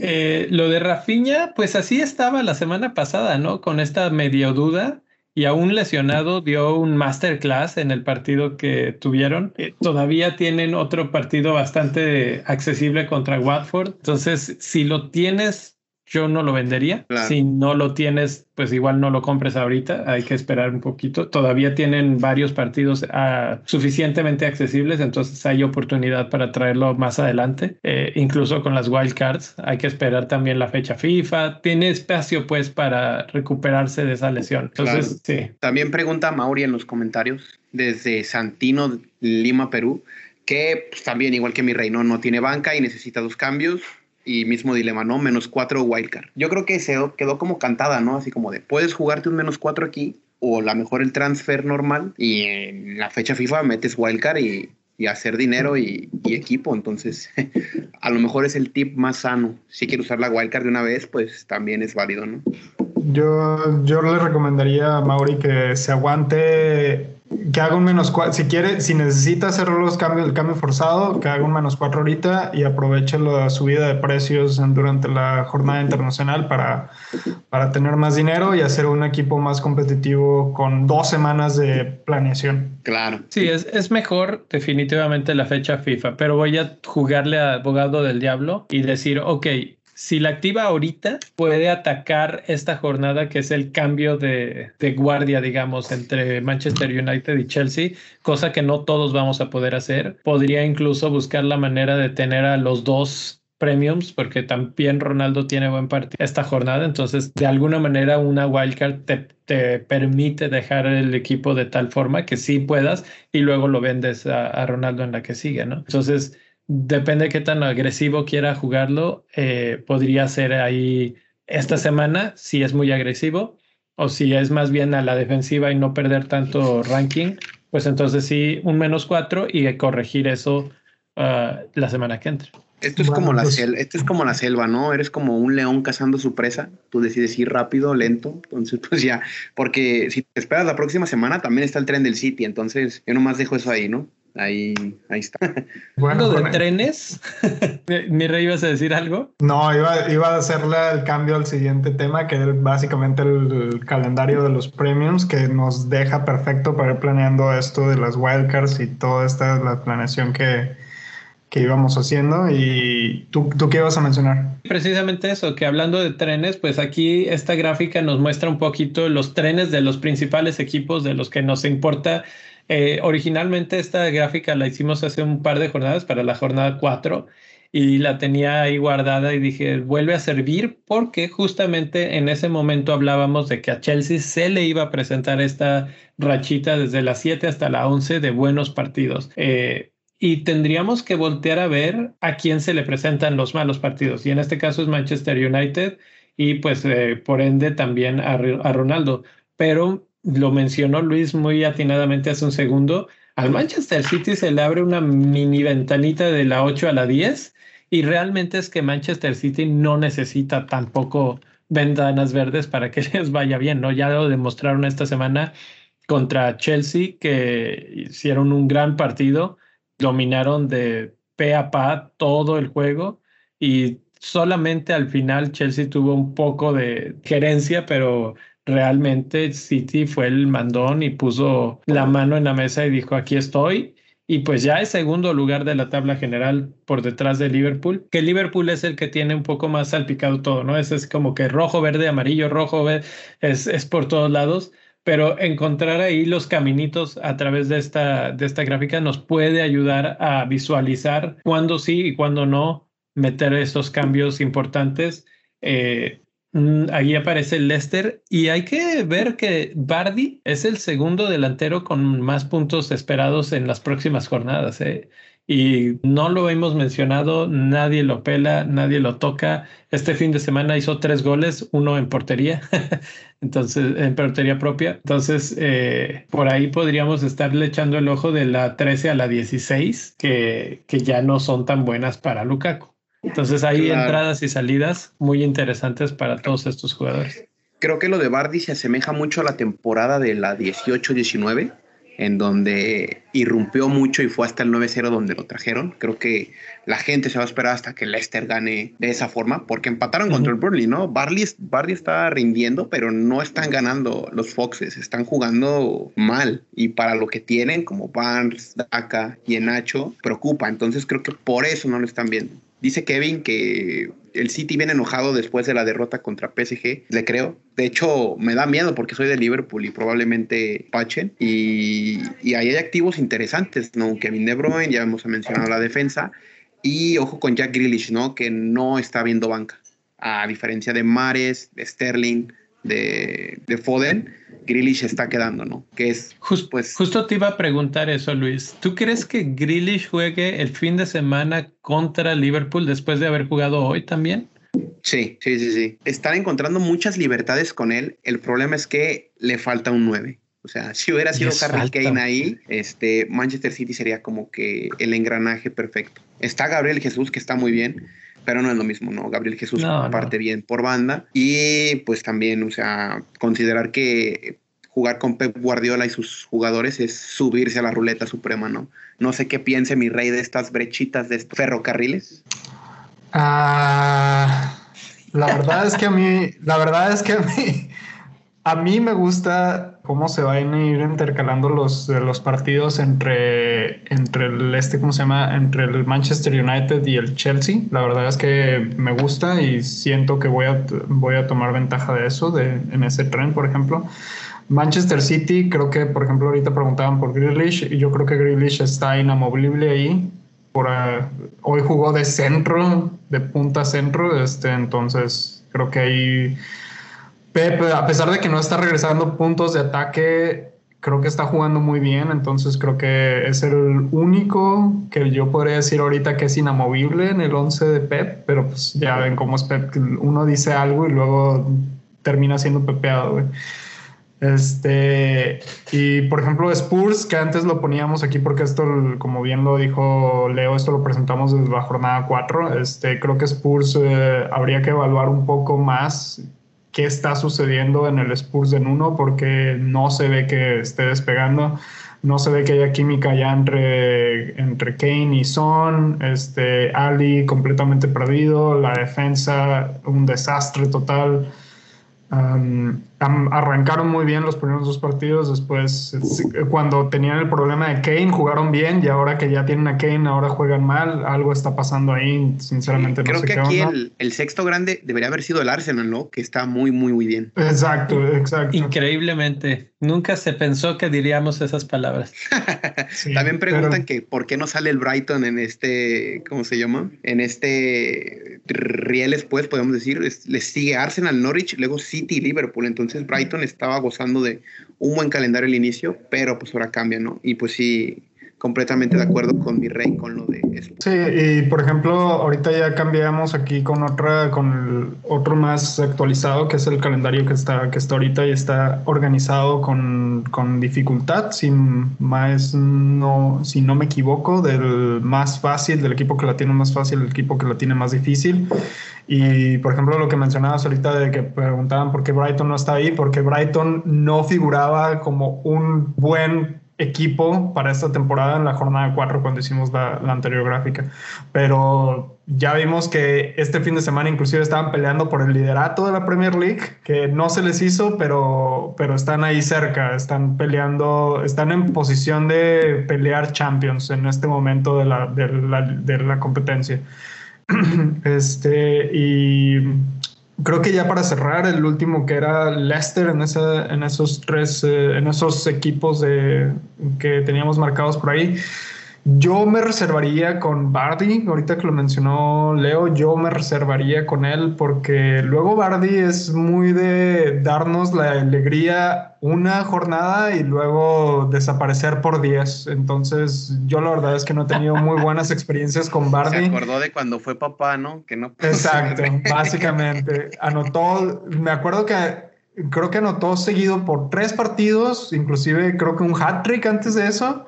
Eh, lo de Rafiña, pues así estaba la semana pasada, ¿no? Con esta medio duda y aún lesionado dio un masterclass en el partido que tuvieron. Eh, todavía tienen otro partido bastante accesible contra Watford. Entonces, si lo tienes yo no lo vendería. Si no lo tienes, pues igual no lo compres ahorita. Hay que esperar un poquito. Todavía tienen varios partidos ah, suficientemente accesibles, entonces hay oportunidad para traerlo más adelante. Eh, incluso con las wildcards, hay que esperar también la fecha FIFA. Tiene espacio, pues, para recuperarse de esa lesión. Entonces, sí. También pregunta Mauri en los comentarios desde Santino, Lima, Perú, que pues, también, igual que mi reino, no tiene banca y necesita dos cambios y mismo dilema, ¿no? Menos cuatro wildcard. Yo creo que se quedó como cantada, ¿no? Así como de, puedes jugarte un menos cuatro aquí o a lo mejor el transfer normal y en la fecha FIFA metes wildcard y, y hacer dinero y, y equipo. Entonces, <laughs> a lo mejor es el tip más sano. Si quieres usar la wildcard de una vez, pues también es válido, ¿no? Yo, yo le recomendaría a Mauri que se aguante que haga un menos cuatro, si quiere, si necesita hacer los cambios, el cambio forzado, que haga un menos cuatro ahorita y aproveche la subida de precios durante la jornada internacional para, para tener más dinero y hacer un equipo más competitivo con dos semanas de planeación. Claro. Sí, es, es mejor definitivamente la fecha FIFA, pero voy a jugarle a abogado del diablo y decir, ok, si la activa ahorita, puede atacar esta jornada que es el cambio de, guardia, digamos, entre Manchester United y Chelsea, cosa que no todos vamos a poder hacer. Podría incluso buscar la manera de tener a los dos premiums, porque también Ronaldo tiene buen partido esta jornada, entonces de alguna manera una wildcard te, te, permite dejar el equipo de tal forma que sí puedas y luego lo vendes a, a Ronaldo en la que sigue, ¿no? Entonces depende de qué tan agresivo quiera jugarlo, eh, podría ser ahí esta semana si es muy agresivo o si es más bien a la defensiva y no perder tanto ranking, pues entonces sí, un menos cuatro y corregir eso ah, la semana que entra. Esto es, como la pues selva, esto es como la selva, ¿no? Eres como un león cazando su presa. Tú decides ir rápido, lento. Entonces, <laughs> pues ya, porque si te esperas la próxima semana, también está el tren del City. Entonces, yo nomás dejo eso ahí, ¿no? Ahí, ahí está. <laughs> Bueno, de trenes, <laughs> mi rey, ¿ibas a decir algo? No, iba, iba a hacerle el cambio al siguiente tema, que es básicamente el, calendario de los premiums, que nos deja perfecto para ir planeando esto de las wildcards y toda esta la planeación que, que íbamos haciendo. ¿Y tú, tú qué ibas a mencionar? Precisamente eso, que hablando de trenes, pues aquí esta gráfica nos muestra un poquito los trenes de los principales equipos de los que nos importa eh, originalmente esta gráfica la hicimos hace un par de jornadas para la jornada 4 y la tenía ahí guardada y dije, vuelve a servir porque justamente en ese momento hablábamos de que a Chelsea se le iba a presentar esta rachita desde las 7 hasta la 11 de buenos partidos. Eh, y tendríamos que voltear a ver a quién se le presentan los malos partidos. Y en este caso es Manchester United y pues eh, por ende también a, a Ronaldo. Pero lo mencionó Luis muy atinadamente hace un segundo, al Manchester City se le abre una mini ventanita de la 8 a la 10 y realmente es que Manchester City no necesita tampoco ventanas verdes para que <laughs> les vaya bien, ¿no? Ya lo demostraron esta semana contra Chelsea que hicieron un gran partido, dominaron de pe a pa todo el juego y solamente al final Chelsea tuvo un poco de gerencia, pero realmente City fue el mandón y puso la mano en la mesa y dijo, aquí estoy. Y pues ya es segundo lugar de la tabla general por detrás de Liverpool, que Liverpool es el que tiene un poco más salpicado todo, ¿no? Es, es como que rojo, verde, amarillo, rojo, verde, es, es por todos lados pero encontrar ahí los caminitos a través de esta, de esta gráfica nos puede ayudar a visualizar cuándo sí y cuándo no meter estos cambios importantes. Eh, ahí aparece Lester y hay que ver que Bardi es el segundo delantero con más puntos esperados en las próximas jornadas. ¿eh? Y no lo hemos mencionado, nadie lo pela, nadie lo toca. Este fin de semana hizo tres goles, uno en portería, <laughs> entonces en portería propia. Entonces, eh, por ahí podríamos estarle echando el ojo de la 13 a la 16, que, que ya no son tan buenas para Lukaku. Entonces hay entradas y salidas muy interesantes para todos estos jugadores. Creo que lo de Bardi se asemeja mucho a la temporada de la 18-19, en donde irrumpió mucho y fue hasta el 9-0 donde lo trajeron. Creo que la gente se va a esperar hasta que Leicester gane de esa forma, porque empataron contra el Burnley, ¿no? Barley, Bardi está rindiendo, pero no están ganando los Foxes, están jugando mal. Y para lo que tienen, como Barnes, Daka y Enacho, preocupa. Entonces creo que por eso no lo están viendo. Dice Kevin que el City viene enojado después de la derrota contra PSG. Le creo. De hecho, me da miedo porque soy de Liverpool y probablemente pachen. Y, ahí hay activos interesantes, ¿no? Kevin De Bruyne, ya hemos mencionado la defensa. Y ojo con Jack Grealish, ¿no? Que no está viendo banca. A diferencia de Mares, de Sterling, de, de Foden Grealish está quedando, ¿no? Que es pues justo te iba a preguntar eso, Luis. ¿Tú crees que Grealish juegue el fin de semana contra Liverpool después de haber jugado hoy también? Sí, sí, sí, sí. Están encontrando muchas libertades con él. El problema es que le falta un 9. O sea, si hubiera sido Harry Kane ahí, este, Manchester City sería como que el engranaje perfecto. Está Gabriel Jesús, que está muy bien, pero no es lo mismo, ¿no? Gabriel Jesús parte bien por banda y pues también, o sea, considerar que jugar con Pep Guardiola y sus jugadores es subirse a la ruleta suprema, ¿no? No sé qué piense mi rey de estas brechitas de estos ferrocarriles. Ah, la verdad es que a mí, la verdad es que a mí, a mí me gusta cómo se van a ir intercalando los, los partidos entre, entre el este, ¿cómo se llama? Entre el Manchester United y el Chelsea. La verdad es que me gusta y siento que voy a, voy a tomar ventaja de eso, de, en ese tren, por ejemplo. Manchester City, creo que, por ejemplo, ahorita preguntaban por Grealish y yo creo que Grealish está inamovible ahí. Por, uh, hoy jugó de centro, de punta centro, este, entonces creo que ahí Pep, a pesar de que no está regresando puntos de ataque, creo que está jugando muy bien, entonces creo que es el único que yo podría decir ahorita que es inamovible en el 11 de Pep, pero pues ya ven cómo es Pep, uno dice algo y luego termina siendo pepeado, Este, y por ejemplo, Spurs, que antes lo poníamos aquí porque esto, como bien lo dijo Leo, esto lo presentamos desde la jornada 4. Este, creo que Spurs eh, habría que evaluar un poco más qué está sucediendo en el Spurs en uno porque no se ve que esté despegando. No se ve que haya química ya entre, entre Kane y Son. Este, Ali completamente perdido. La defensa, un desastre total arrancaron muy bien los primeros dos partidos, después cuando tenían el problema de Kane jugaron bien y ahora que ya tienen a Kane ahora juegan mal, algo está pasando ahí, sinceramente. creo que aquí el, sexto grande debería haber sido el Arsenal, ¿no? Que está muy, muy, muy bien. Exacto, exacto. Increíblemente, nunca se pensó que diríamos esas palabras. <laughs> También preguntan que por qué no sale el Brighton en este, ¿cómo se llama? En este rieles, pues podemos decir, les sigue Arsenal, Norwich, luego City, Liverpool, entonces entonces Brighton estaba gozando de un buen calendario al inicio, pero pues ahora cambia, ¿no? Y pues sí, completamente de acuerdo con mi rey con lo de eso. Sí, y por ejemplo, ahorita ya cambiamos aquí con otra, con otro más actualizado, que es el calendario que está, que está ahorita y está organizado con, con dificultad, si más no, si no me equivoco, del más fácil, del equipo que la tiene más fácil, el equipo que la tiene más difícil. Y por ejemplo, lo que mencionabas ahorita de que preguntaban por qué Brighton no está ahí, porque Brighton no figuraba como un buen equipo para esta temporada en la jornada 4 cuando hicimos la, anterior gráfica. Pero ya vimos que este fin de semana inclusive estaban peleando por el liderato de la Premier League, que no se les hizo, pero, pero están ahí cerca, están peleando, están en posición de pelear Champions en este momento de la, de la, de la competencia. <clears throat> Este, y creo que ya para cerrar, el último que era Leicester en, en esos tres, eh, en esos equipos de, que teníamos marcados por ahí. Yo me reservaría con Bardi, ahorita que lo mencionó Leo, yo me reservaría con él porque luego Bardi es muy de darnos la alegría una jornada y luego desaparecer por 10. Entonces, yo la verdad es que no he tenido muy buenas experiencias con <laughs> Bardi. Se acordó de cuando fue papá, ¿no? Que no Exacto, <laughs> básicamente. Anotó, me acuerdo que creo que anotó seguido por tres partidos, inclusive creo que un hat trick antes de eso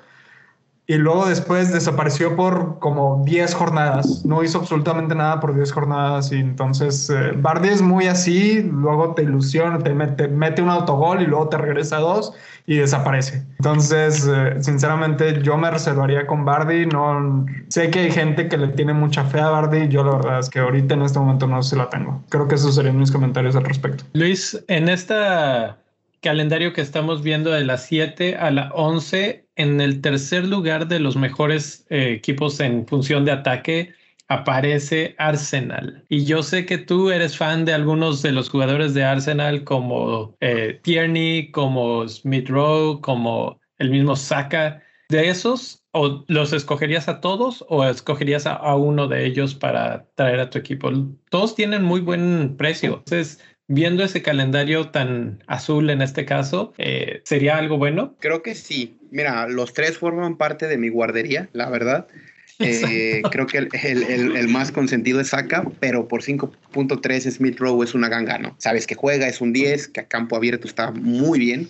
y luego después desapareció por como 10 jornadas. No hizo absolutamente nada por 10 jornadas. Y entonces eh, Bardi es muy así, luego te ilusiona, te mete, mete, un autogol y luego te regresa a dos y desaparece. Entonces, eh, sinceramente, yo me reservaría con Bardi. No, sé que hay gente que le tiene mucha fe a Bardi. Yo la verdad es que ahorita en este momento no se la tengo. Creo que esos serían mis comentarios al respecto. Luis, en esta calendario que estamos viendo de las 7 a la 11, en el tercer lugar de los mejores eh, equipos en función de ataque aparece Arsenal. Y yo sé que tú eres fan de algunos de los jugadores de Arsenal como eh, Tierney, como Smith Rowe, como el mismo Saka. ¿De esos o los escogerías a todos o escogerías a, a uno de ellos para traer a tu equipo? Todos tienen muy buen precio. Entonces, viendo ese calendario tan azul en este caso, eh, ¿sería algo bueno? Creo que sí. Mira, los tres forman parte de mi guardería, la verdad. <laughs> Eh, creo que el, el, el, más consentido es Saka, pero por 5.3 Smith Rowe es una ganga, ¿no? Sabes que juega, es un 10, que a campo abierto está muy bien.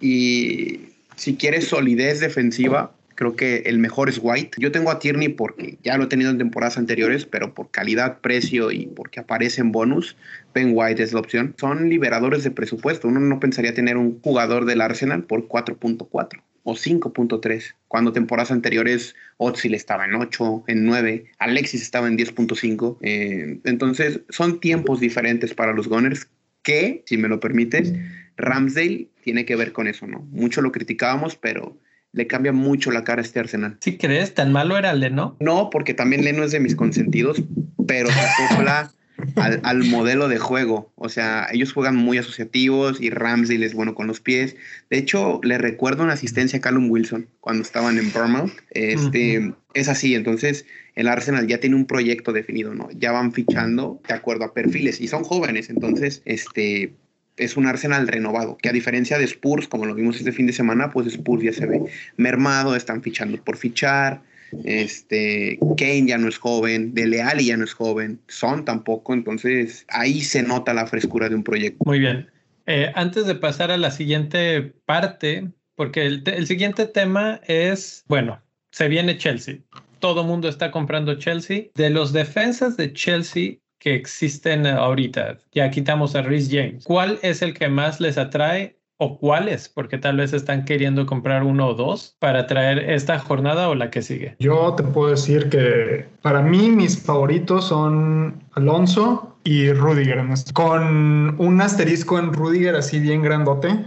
Y si quieres solidez defensiva, Creo que el mejor es White. Yo tengo a Tierney porque ya lo he tenido en temporadas anteriores, pero por calidad, precio y porque aparece en bonus, Ben White es la opción. Son liberadores de presupuesto. Uno no pensaría tener un jugador del Arsenal por 4.4 o 5.3, cuando temporadas anteriores Ozil estaba en 8, en 9, Alexis estaba en 10.5. Eh, entonces, son tiempos diferentes para los Gunners que, si me lo permites, Ramsdale tiene que ver con eso, ¿no? Mucho lo criticábamos, pero le cambia mucho la cara a este Arsenal. ¿Sí crees? ¿Tan malo era Leno? No, porque también Leno es de mis consentidos, pero se acopla <laughs> al, al, modelo de juego. O sea, ellos juegan muy asociativos y Ramsey es bueno con los pies. De hecho, le recuerdo una asistencia a Callum Wilson cuando estaban en Bournemouth. Este, Es así, entonces el Arsenal ya tiene un proyecto definido, ¿no? Ya van fichando de acuerdo a perfiles y son jóvenes, entonces, este, es un Arsenal renovado, que a diferencia de Spurs, como lo vimos este fin de semana, pues Spurs ya se ve mermado, están fichando por fichar, este, Kane ya no es joven, Dele Alli ya no es joven, Son tampoco, entonces ahí se nota la frescura de un proyecto. Muy bien. Eh, antes de pasar a la siguiente parte, porque el, el siguiente tema es, bueno, se viene Chelsea. Todo mundo está comprando Chelsea. De los defensas de Chelsea que existen ahorita, ya quitamos a Rhys James. ¿Cuál es el que más les atrae o cuáles, porque tal vez están queriendo comprar uno o dos para traer esta jornada o la que sigue. Yo te puedo decir que para mí mis favoritos son Alonso y Rudiger, con un asterisco en Rudiger así bien grandote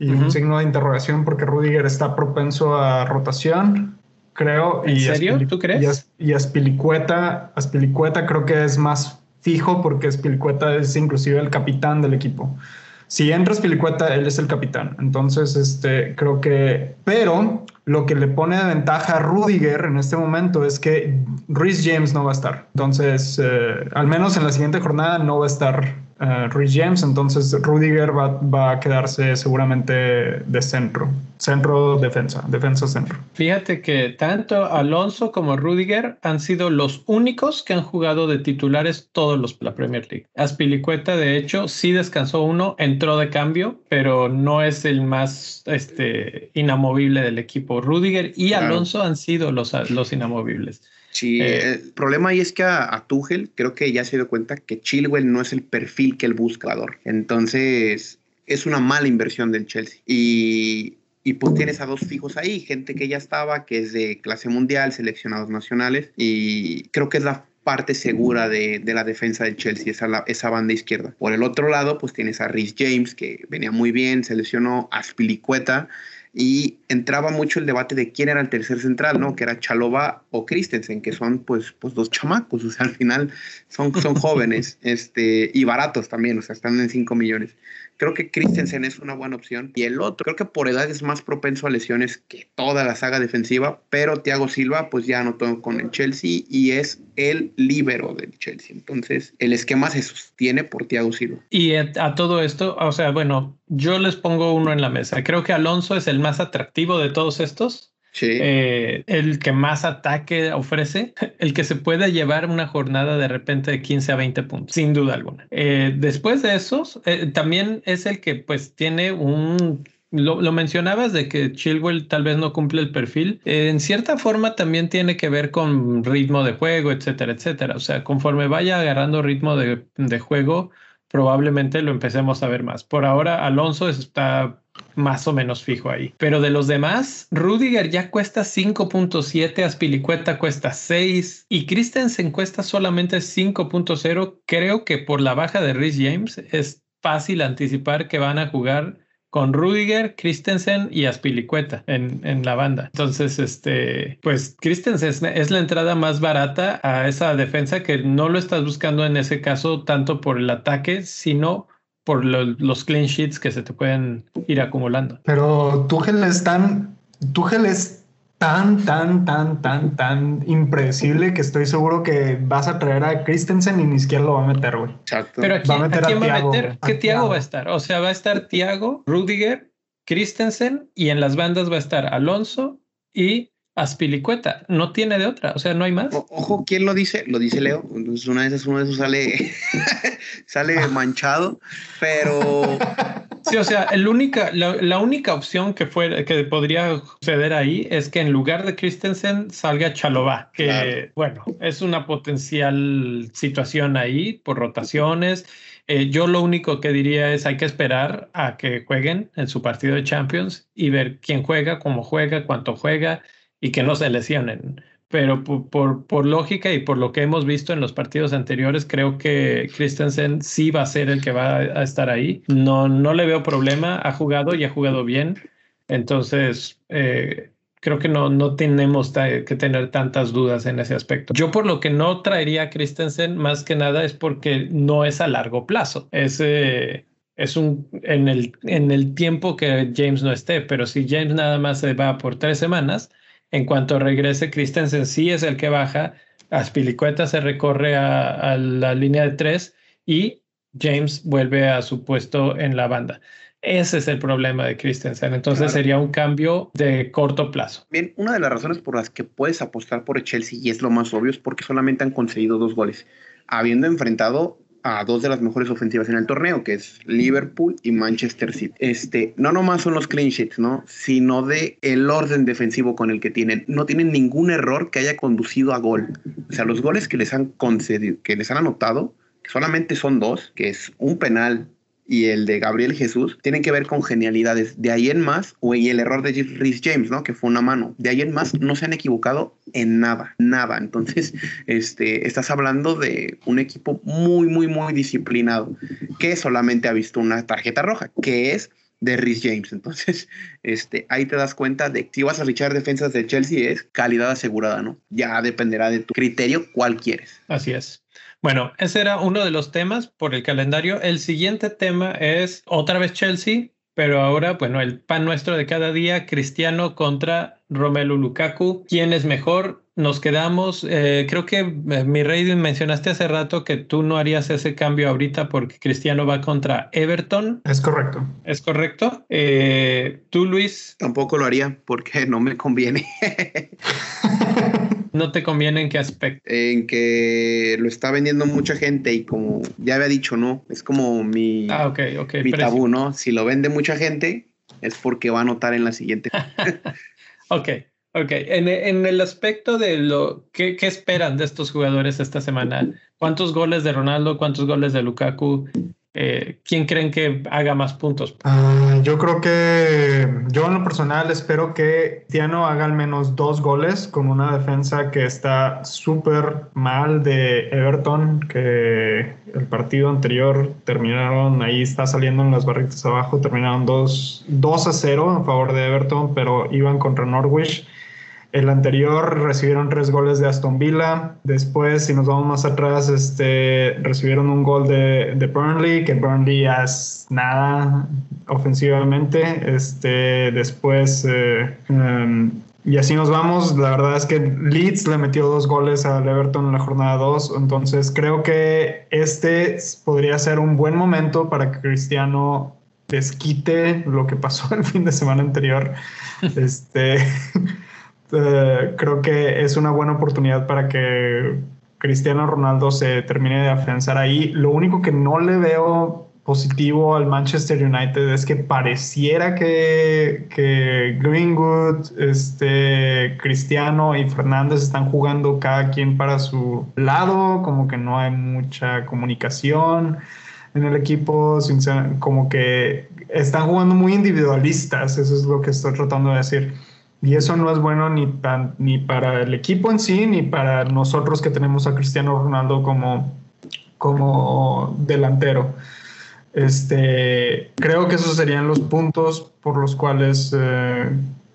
y un signo de interrogación porque Rudiger está propenso a rotación, creo. ¿En serio? ¿Tú crees? Y, Aspilicueta, Aspilicueta creo que es más fijo porque Aspilicueta es inclusive el capitán del equipo si entras Pilicueta, él es el capitán. Entonces, este, creo que. Pero lo que le pone de ventaja a Rudiger en este momento es que Rhys James no va a estar. Entonces, eh, al menos en la siguiente jornada no va a estar uh, James, entonces Rudiger va, va, a quedarse seguramente de centro, centro defensa, defensa centro. Fíjate que tanto Alonso como Rudiger han sido los únicos que han jugado de titulares todos los la Premier League. Aspilicueta de hecho sí descansó uno, entró de cambio, pero no es el más este inamovible del equipo. Rudiger y Alonso han sido los, los inamovibles. Sí, eh, el problema ahí es que a, Tuchel creo que ya se dio cuenta que Chilwell no es el perfil que él busca. Entonces, es una mala inversión del Chelsea. Y, y pues tienes a dos fijos ahí, gente que ya estaba, que es de clase mundial, seleccionados nacionales, y creo que es la parte segura de, de la defensa del Chelsea, esa, esa banda izquierda. Por el otro lado, pues tienes a Rhys James, que venía muy bien, seleccionó a Spilicueta, y entraba mucho el debate de quién era el tercer central, ¿no? Que era Chalova o Christensen, que son pues, pues dos chamacos, o sea, al final son, son jóvenes <laughs> este, y baratos también, o sea, están en 5 millones. Creo que Christensen es una buena opción. Y el otro, creo que por edad es más propenso a lesiones que toda la saga defensiva, pero Thiago Silva pues ya anotó con el Chelsea y es el líbero del Chelsea. Entonces, el esquema se sostiene por Thiago Silva. Y a todo esto, o sea, bueno, yo les pongo uno en la mesa. Creo que Alonso es el más atractivo de todos estos eh, el que más ataque ofrece, <laughs> el que se puede llevar una jornada de repente de 15 a 20 puntos, sin duda alguna. Eh, después de esos, eh, también es el que pues tiene un lo, mencionabas de que Chilwell tal vez no cumple el perfil. en cierta forma también tiene que ver con ritmo de juego, etcétera, etcétera. O sea, conforme vaya agarrando ritmo de, de juego, probablemente lo empecemos a ver más. Por ahora, Alonso está más o menos fijo ahí. Pero de los demás, Rudiger ya cuesta 5.7, Aspilicueta cuesta 6 y Christensen cuesta solamente 5.0. Creo que por la baja de Rhys James es fácil anticipar que van a jugar con Rudiger, Christensen y Aspilicueta en, en, la banda. Entonces, este, pues Christensen es, la entrada más barata a esa defensa que no lo estás buscando en ese caso tanto por el ataque, sino por los clean sheets que se te pueden ir acumulando. Pero Tuchel es tan, Tuchel es tan, tan, tan, tan, tan impredecible que estoy seguro que vas a traer a Christensen y ni siquiera lo va a meter, güey. Exacto. Pero aquí, va a, quién va a meter? ¿Qué Tiago va a estar? O sea, va a estar Tiago, Rudiger, Christensen y en las bandas va a estar Alonso y Aspilicueta, no tiene de otra, o sea, no hay más. ojo, ¿quién lo dice? Lo dice Leo. Entonces, una vez uno de esos sale, <laughs> sale manchado, pero. <laughs> Sí, o sea, el única, la, única opción que, fue, que podría suceder ahí es que en lugar de Christensen salga Chalobá, que, bueno, es una potencial situación ahí por rotaciones. Eh, yo lo único que diría es hay que esperar a que jueguen en su partido de Champions y ver quién juega, cómo juega, cuánto juega y que no se lesionen. Pero por, por, lógica y por lo que hemos visto en los partidos anteriores, creo que Christensen sí va a ser el que va a estar ahí. No, no le veo problema, ha jugado y ha jugado bien. Entonces, eh, creo que no, no tenemos que tener tantas dudas en ese aspecto. Yo por lo que no traería a Christensen más que nada es porque no es a largo plazo. Es, eh, es un en el, en el tiempo que James no esté, pero si James nada más se va por tres semanas, en cuanto regrese, Christensen sí es el que baja, Aspilicueta se recorre a, la línea de tres y James vuelve a su puesto en la banda. Ese es el problema de Christensen. Entonces sería un cambio de corto plazo. Bien, una de las razones por las que puedes apostar por el Chelsea, y es lo más obvio, es porque solamente han conseguido dos goles, habiendo enfrentado a dos de las mejores ofensivas en el torneo, que es Liverpool y Manchester City. Este, no nomás son los clean sheets, ¿no? Sino de el orden defensivo con el que tienen. No tienen ningún error que haya conducido a gol. O sea, los goles que les han concedido, que les han anotado, que solamente son dos, que es un penal y el de Gabriel Jesús tienen que ver con genialidades. De ahí en más, o y el error de Rhys James, ¿no? Que fue una mano. De ahí en más no se han equivocado en nada, nada. Entonces, <laughs> este, estás hablando de un equipo muy, muy, muy disciplinado, que solamente ha visto una tarjeta roja, que es de Rhys James. Entonces, <laughs> este, ahí te das cuenta de que si vas a fichar defensas de Chelsea es calidad asegurada, ¿no? Ya dependerá de tu criterio cuál quieres. Así es. Bueno, ese era uno de los temas por el calendario. El siguiente tema es otra vez Chelsea, pero ahora, bueno, el pan nuestro de cada día, Cristiano contra Romelu Lukaku. ¿Quién es mejor? Nos quedamos, eh, creo que eh, mi rey mencionaste hace rato que tú no harías ese cambio ahorita porque Cristiano va contra Everton. Es correcto. ¿Es correcto? Eh, ¿Tú, Luis? Tampoco lo haría porque no me conviene. <laughs> ¿No te conviene en qué aspecto? En que lo está vendiendo mucha gente y como ya había dicho, ¿no? Es como mi, ah, okay, okay, mi tabú, ¿no? Si lo vende mucha gente es porque va a notar en la siguiente. <laughs> ok, ok. En, en, el aspecto de lo ¿qué, ¿qué esperan de estos jugadores esta semana, ¿cuántos goles de Ronaldo, cuántos goles de Lukaku? Eh, ¿quién creen que haga más puntos? Uh, yo creo que yo en lo personal espero que Tiano haga al menos dos goles con una defensa que está súper mal de Everton, que el partido anterior terminaron, ahí está saliendo en las barritas abajo, terminaron 2, 2 a 0 en favor de Everton, pero iban contra Norwich el anterior recibieron tres goles de Aston Villa. Después, si nos vamos más atrás, este, recibieron un gol de, de Burnley, que Burnley es nada ofensivamente. Este, después, eh, em, y así nos vamos. La verdad es que Leeds le metió dos goles al Everton en la jornada 2. Entonces, creo que este podría ser un buen momento para que Cristiano desquite lo que pasó el fin de semana anterior. <laughs> este. Eh, creo que es una buena oportunidad para que Cristiano Ronaldo se termine de afianzar ahí. Lo único que no le veo positivo al Manchester United es que pareciera que, que Greenwood, este, Cristiano y Fernández están jugando cada quien para su lado, como que no hay mucha comunicación en el equipo, como que están jugando muy individualistas, eso es lo que estoy tratando de decir. Y eso no es bueno ni, ni para el equipo en sí, ni para nosotros que tenemos a Cristiano Ronaldo como, como delantero. Este, creo que esos serían los puntos por los cuales eh,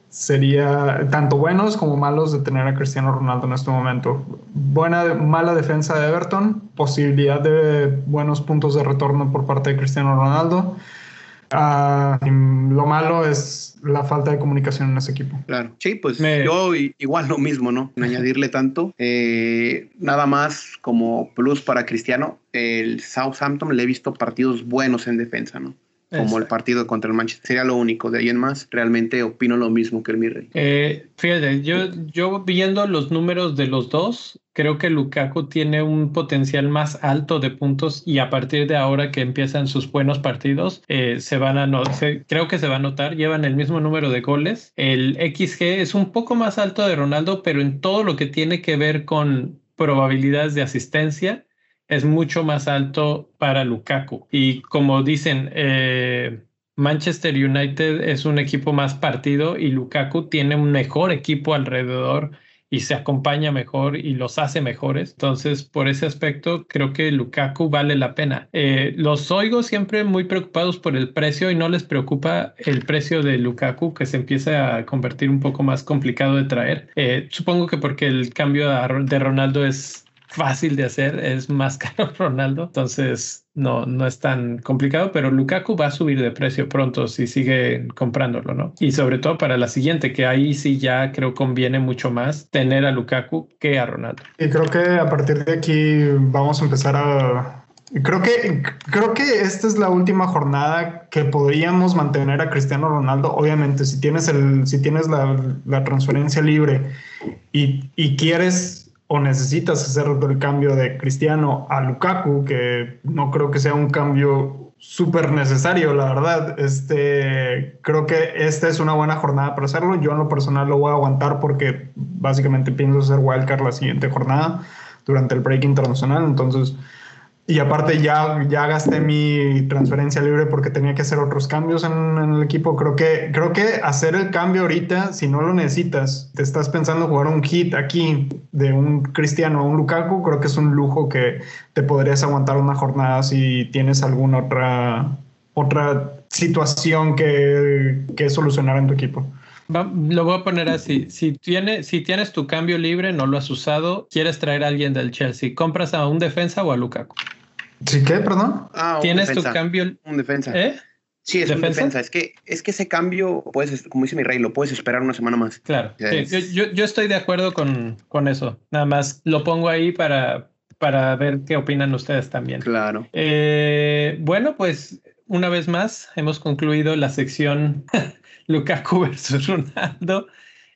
sería tanto buenos como malos de tener a Cristiano Ronaldo en este momento. Buena, mala defensa de Everton, posibilidad de buenos puntos de retorno por parte de Cristiano Ronaldo. Ah, lo malo es la falta de comunicación en ese equipo. Claro, sí, pues yo igual lo mismo, ¿no? En añadirle tanto. Eh, nada más como plus para Cristiano, el Southampton le he visto partidos buenos en defensa, ¿no? Como el partido contra el Manchester. Sería lo único. De ahí en más, realmente opino lo mismo que el Mirrey. Eh, fíjate, yo, yo viendo los números de los dos, creo que Lukaku tiene un potencial más alto de puntos y a partir de ahora que empiezan sus buenos partidos, eh, se van a no, creo que se va a notar, llevan el mismo número de goles. El XG es un poco más alto de Ronaldo, pero en todo lo que tiene que ver con probabilidades de asistencia, es mucho más alto para Lukaku. Y como dicen, eh, Manchester United es un equipo más partido y Lukaku tiene un mejor equipo alrededor y se acompaña mejor y los hace mejores. Entonces, por ese aspecto, creo que Lukaku vale la pena. Eh, los oigo siempre muy preocupados por el precio y no les preocupa el precio de Lukaku, que se empieza a convertir un poco más complicado de traer. Eh, supongo que porque el cambio de Ronaldo es fácil de hacer, es más <laughs> caro Ronaldo, entonces no, no es tan complicado, pero Lukaku va a subir de precio pronto si sigue comprándolo, ¿no? Y sobre todo para la siguiente, que ahí sí ya creo conviene mucho más tener a Lukaku que a Ronaldo. Y creo que a partir de aquí vamos a empezar a Creo que, creo que esta es la última jornada que podríamos mantener a Cristiano Ronaldo. Obviamente, si tienes, el, si tienes la, la transferencia libre y, y, quieres o necesitas hacer el cambio de Cristiano a Lukaku, que no creo que sea un cambio súper necesario, la verdad. Este, creo que esta es una buena jornada para hacerlo. Yo en lo personal lo voy a aguantar porque básicamente pienso hacer wildcard la siguiente jornada durante el break internacional. Entonces, y aparte ya, ya gasté mi transferencia libre porque tenía que hacer otros cambios en, el equipo. Creo que, creo que hacer el cambio ahorita, si no lo necesitas, te estás pensando jugar un hit aquí de un Cristiano o un Lukaku, creo que es un lujo que te podrías aguantar una jornada si tienes alguna otra, otra situación que, que solucionar en tu equipo. lo voy a poner así. Si, tiene, si tienes tu cambio libre, no lo has usado, quieres traer a alguien del Chelsea, ¿compras a un defensa o a Lukaku? ¿Sí qué, perdón? Ah, Tienes tu cambio. Un defensa. ¿Eh? Sí, es un defensa. Es que, es que ese cambio, puedes, como dice mi rey, lo puedes esperar una semana más. Claro. yo, estoy de acuerdo con, con eso. Nada más lo pongo ahí para, para ver qué opinan ustedes también. Claro. Eh, bueno, pues una vez más hemos concluido la sección <laughs> Lukaku versus Ronaldo.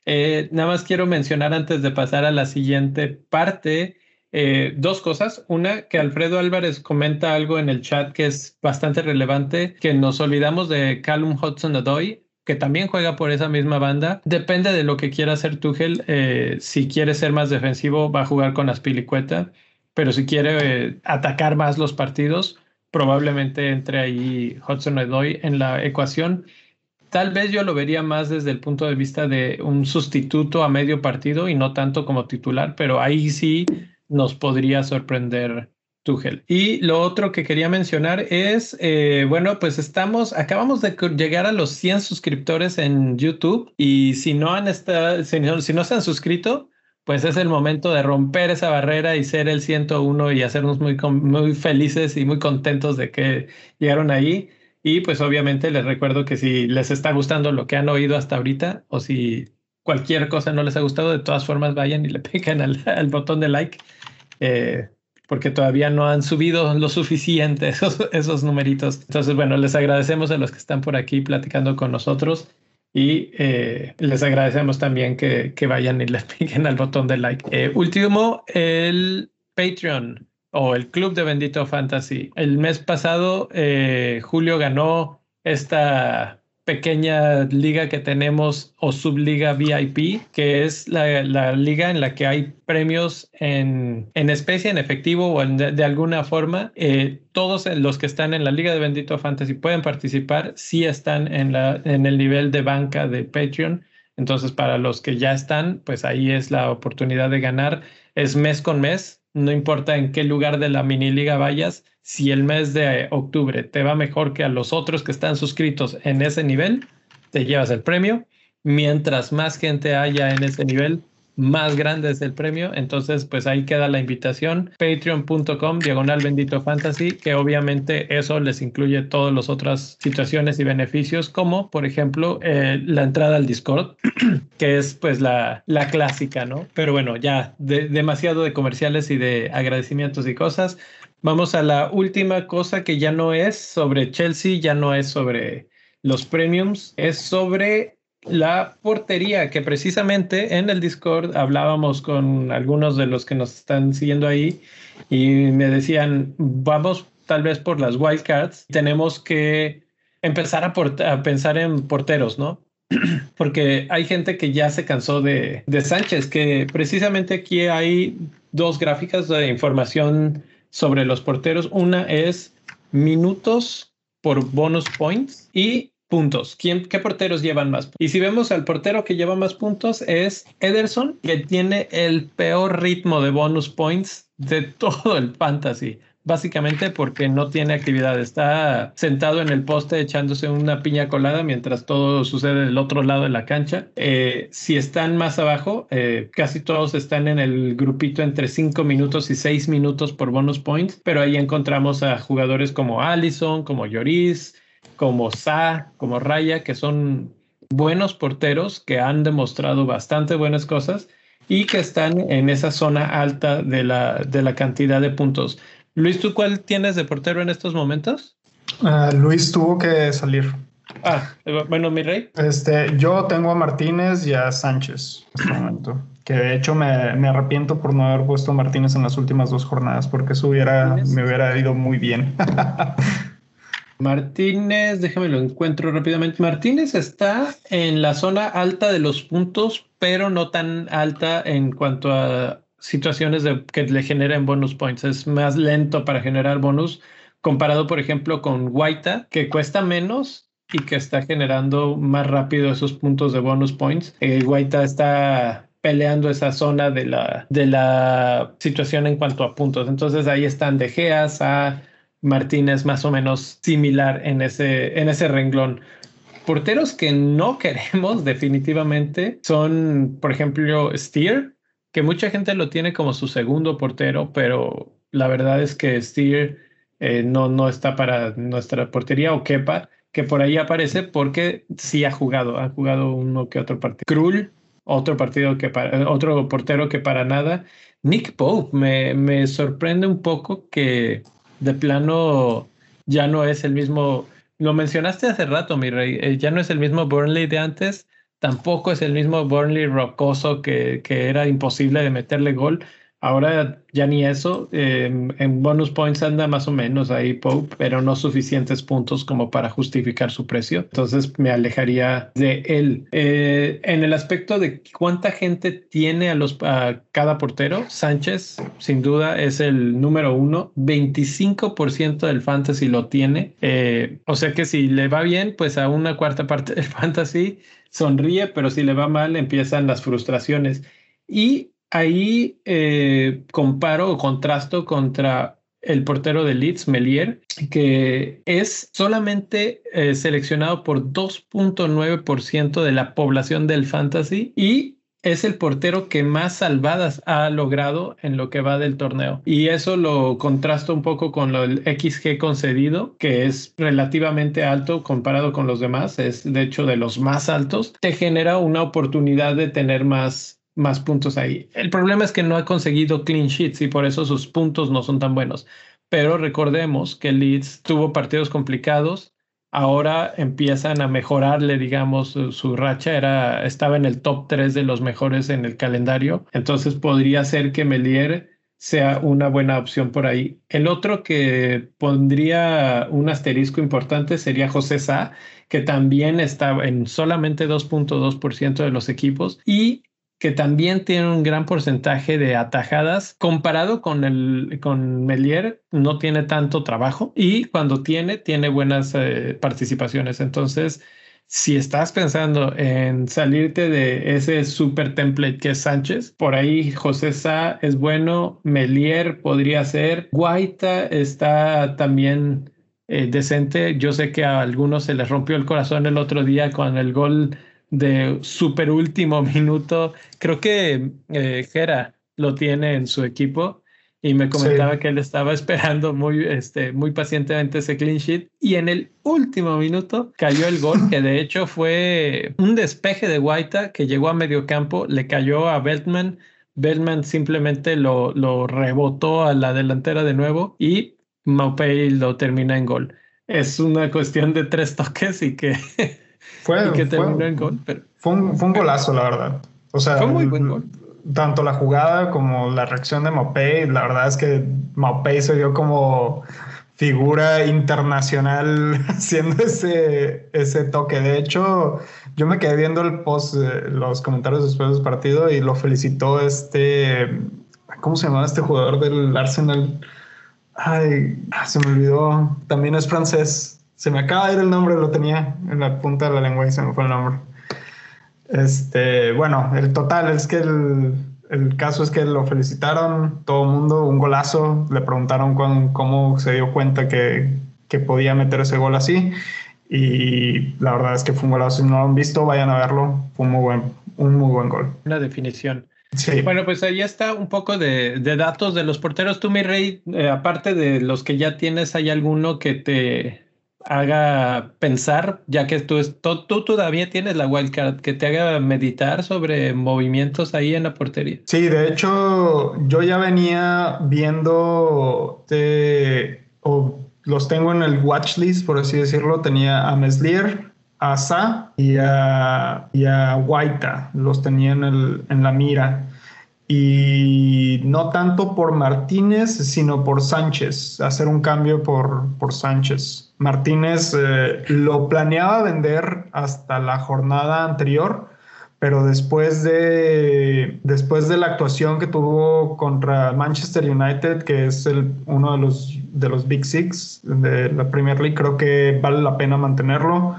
Eh, nada más quiero mencionar antes de pasar a la siguiente parte eh, dos cosas. Una, que Alfredo Álvarez comenta algo en el chat que es bastante relevante, que nos olvidamos de Callum Hudson Adoy, que también juega por esa misma banda. Depende de lo que quiera hacer Tuchel. Eh, si quiere ser más defensivo, va a jugar con Aspilicueta, pero si quiere eh, atacar más los partidos, probablemente entre ahí Hudson Adoy en la ecuación. Tal vez yo lo vería más desde el punto de vista de un sustituto a medio partido y no tanto como titular, pero ahí sí nos podría sorprender Tuchel. Y lo otro que quería mencionar es, eh, bueno, pues estamos, acabamos de llegar a los 100 suscriptores en YouTube y si no han estado, si no, se han suscrito, pues es el momento de romper esa barrera y ser el 101 y hacernos muy, muy felices y muy contentos de que llegaron ahí. Y pues obviamente les recuerdo que si les está gustando lo que han oído hasta ahorita o si cualquier cosa no les ha gustado, de todas formas vayan y le <laughs> peguen al, botón de like, eh, porque todavía no han subido lo suficiente esos, esos numeritos. Entonces, bueno, les agradecemos a los que están por aquí platicando con nosotros y eh, les agradecemos también que, que, vayan y le <laughs> peguen al botón de like. Eh, último, el Patreon o el Club de Bendito Fantasy. El mes pasado, Julio ganó esta pequeña liga que tenemos o subliga VIP, que es la, liga en la que hay premios en, en especie, en efectivo o de, alguna forma. Eh, todos los que están en la liga de Bendito Fantasy pueden participar si están en, la, en el nivel de banca de Patreon. Entonces, para los que ya están, pues ahí es la oportunidad de ganar. Es mes con mes, no importa en qué lugar de la mini liga vayas, si el mes de octubre te va mejor que a los otros que están suscritos en ese nivel, te llevas el premio. Mientras más gente haya en ese nivel, más grande es el premio. Entonces, pues ahí queda la invitación. Patreon.com, diagonal bendito fantasy, que obviamente eso les incluye todas las otras situaciones y beneficios, como por ejemplo eh, la entrada al Discord, <clears throat> que es pues la, la clásica, ¿no? Pero bueno, ya demasiado de comerciales y de agradecimientos y cosas. Vamos a la última cosa que ya no es sobre Chelsea, ya no es sobre los premiums, es sobre la portería, que precisamente en el Discord hablábamos con algunos de los que nos están siguiendo ahí y me decían, vamos tal vez por las wildcards, tenemos que empezar a, a pensar en porteros, ¿no? <clears throat> Porque hay gente que ya se cansó de, de Sánchez, que precisamente aquí hay dos gráficas de información sobre los porteros. Una es minutos por bonus points y puntos. ¿Quién, ¿Qué porteros llevan más? Y si vemos al portero que lleva más puntos es Ederson, que tiene el peor ritmo de bonus points de <laughs> todo el fantasy básicamente porque no tiene actividad. Está sentado en el poste echándose una piña colada mientras todo sucede del otro lado de la cancha. Eh, si están más abajo, eh, casi todos están en el grupito entre 5 minutos y 6 minutos por bonus points, pero ahí encontramos a jugadores como Allison, como Lloris, como Sa, como Raya, que son buenos porteros que han demostrado bastante buenas cosas y que están en esa zona alta de la, de la cantidad de puntos. Luis, ¿tú cuál tienes de portero en estos momentos? Ah, Luis tuvo que salir. Ah, bueno, mi rey. Este, yo tengo a Martínez y a Sánchez en este momento. Que de hecho me, arrepiento por no haber puesto a Martínez en las últimas dos jornadas, porque eso hubiera, me hubiera ido muy bien. <laughs> Martínez, déjame lo encuentro rápidamente. Martínez está en la zona alta de los puntos, pero no tan alta en cuanto a situaciones de, que le generen bonus points. Es más lento para generar bonus comparado, por ejemplo, con Guaita, que cuesta menos y que está generando más rápido esos puntos de bonus points. Eh, Guaita está peleando esa zona de la, de la situación en cuanto a puntos. Entonces ahí están De Geas a Martínez más o menos similar en ese, en ese renglón. Porteros que no queremos <laughs> definitivamente son, por ejemplo, Steer, que mucha gente lo tiene como su segundo portero, pero la verdad es que Steer eh, no, no está para nuestra portería o Kepa, que por ahí aparece porque sí ha jugado, ha jugado uno que otro partido. Krull, otro partido que para, otro portero que para nada. Nick Pope, me, me sorprende un poco que de plano ya no es el mismo. Lo mencionaste hace rato, mi rey. Eh, ya no es el mismo Burnley de antes. Tampoco es el mismo Burnley rocoso que, que era imposible de meterle gol. Ahora ya ni eso. Em, en bonus points anda más o menos ahí Pope, pero no suficientes puntos como para justificar su precio. Entonces me alejaría de él. Eh, en el aspecto de cuánta gente tiene a, los, a cada portero, Sánchez sin duda es el número uno. 25% del fantasy lo tiene. Eh, o sea que si le va bien, pues a una cuarta parte del <laughs> fantasy sonríe, pero si le va mal empiezan las frustraciones. Y ahí eh, comparo o contrasto contra el portero de Leeds, Melier, que es solamente eh, seleccionado por 2.9% de la población del fantasy y es el portero que más salvadas ha logrado en lo que va del torneo. Y eso lo contrasto un poco con lo del XG concedido, que es relativamente alto comparado con los demás, es de hecho de los más altos. Te genera una oportunidad de tener más más puntos ahí. El problema es que no ha conseguido clean sheets y por eso sus puntos no son tan buenos. Pero recordemos que Leeds tuvo partidos complicados. Ahora empiezan a mejorarle, digamos, su, racha. Era, estaba en el top 3 de los mejores en el calendario. Entonces podría ser que Melier sea una buena opción por ahí. El otro que pondría un asterisco importante sería José Sá, que también está en solamente 2.2% de los equipos y que también tiene un gran porcentaje de atajadas comparado con el con Melier no tiene tanto trabajo y cuando tiene tiene buenas eh, participaciones entonces si estás pensando en salirte de ese super template que es Sánchez, por ahí José Sá es bueno, Melier podría ser, Guaita está también eh, decente. Yo sé que a algunos se les rompió el corazón el otro día con el gol de super último <laughs> minuto. Creo que eh, Gera lo tiene en su equipo y me comentaba que él estaba <laughs> esperando muy, este, muy pacientemente ese clean sheet y en el último minuto cayó el gol que de hecho fue un despeje de Guaita que llegó a medio campo, le cayó a Beltman. Beltman simplemente lo, lo rebotó a la delantera de nuevo y Maupay lo termina en gol. Es una cuestión de tres <laughs> toques y que Fue, que terminó en gol. fue, un, fue un golazo, la verdad. O sea, fue muy buen gol. Tanto la jugada como la reacción de Maupay, la verdad es que Maupay se dio como figura internacional <laughs> haciendo ese, ese toque. De hecho, yo me quedé viendo el post, los comentarios después del partido y lo felicitó este, ¿cómo se llamaba este jugador del Arsenal? Ay, se me olvidó. También es francés. Se me acaba de ir el nombre, lo tenía en la punta de la lengua y se me fue el nombre. Este, bueno, el total es que el, el caso es que lo felicitaron, todo el mundo, un golazo, le preguntaron cómo se dio cuenta que, que, podía meter ese gol así y la verdad es que fue un golazo, si no lo han visto, vayan a verlo, fue un muy buen, un muy buen gol. Una definición. Sí. Bueno, pues ahí está un poco de, de datos de los porteros. Tú, mi rey, eh, aparte de los que ya tienes, ¿hay alguno que te, haga pensar, ya que tú, tú, todavía tienes la wildcard, que te haga meditar sobre movimientos ahí en la portería. Sí, de hecho, yo ya venía viendo, o los tengo en el watch list, por así decirlo. Tenía a Meslier, a Sa y a, y a Guaita, los tenía en, el, en la mira. Y no tanto por Martínez, sino por Sánchez, hacer un cambio por, por Sánchez. Martínez eh, lo planeaba vender hasta la jornada anterior, pero después de, después de la actuación que tuvo contra Manchester United, que es el, uno de los, de los Big Six de la Premier League, creo que vale la pena mantenerlo.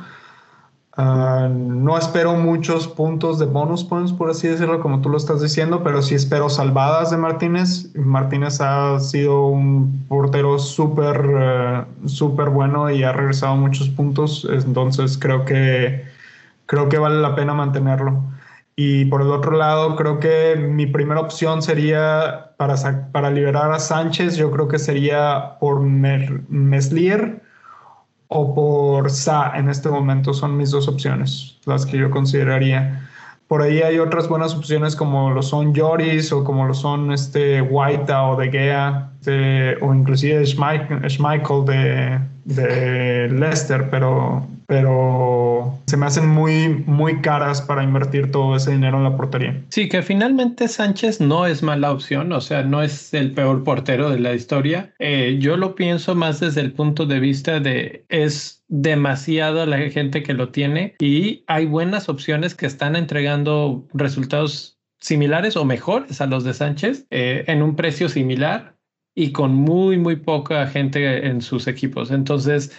Ah, no espero muchos puntos de bonus points, por así decirlo, como tú lo estás diciendo, pero sí espero salvadas de Martínez. Martínez ha sido un portero súper, eh, súper bueno y ha regresado muchos puntos, entonces creo que, creo que vale la pena mantenerlo. Y por el otro lado, creo que mi primera opción sería para, para liberar a Sánchez, yo creo que sería por Meslier o por Sa en este momento son mis dos opciones, las que yo consideraría. Por ahí hay otras buenas opciones como lo son Joris o como lo son este White o De Gea o inclusive Schmeichel de, de Leicester, pero pero se me hacen muy, muy caras para invertir todo ese dinero en la portería. Sí, que finalmente Sánchez no es mala opción, o sea, no es el peor portero de la historia. Eh, yo lo pienso más desde el punto de vista de es demasiado la gente que lo tiene y hay buenas opciones que están entregando resultados similares o mejores a los de Sánchez eh, en un precio similar y con muy, muy poca gente en sus equipos. Entonces,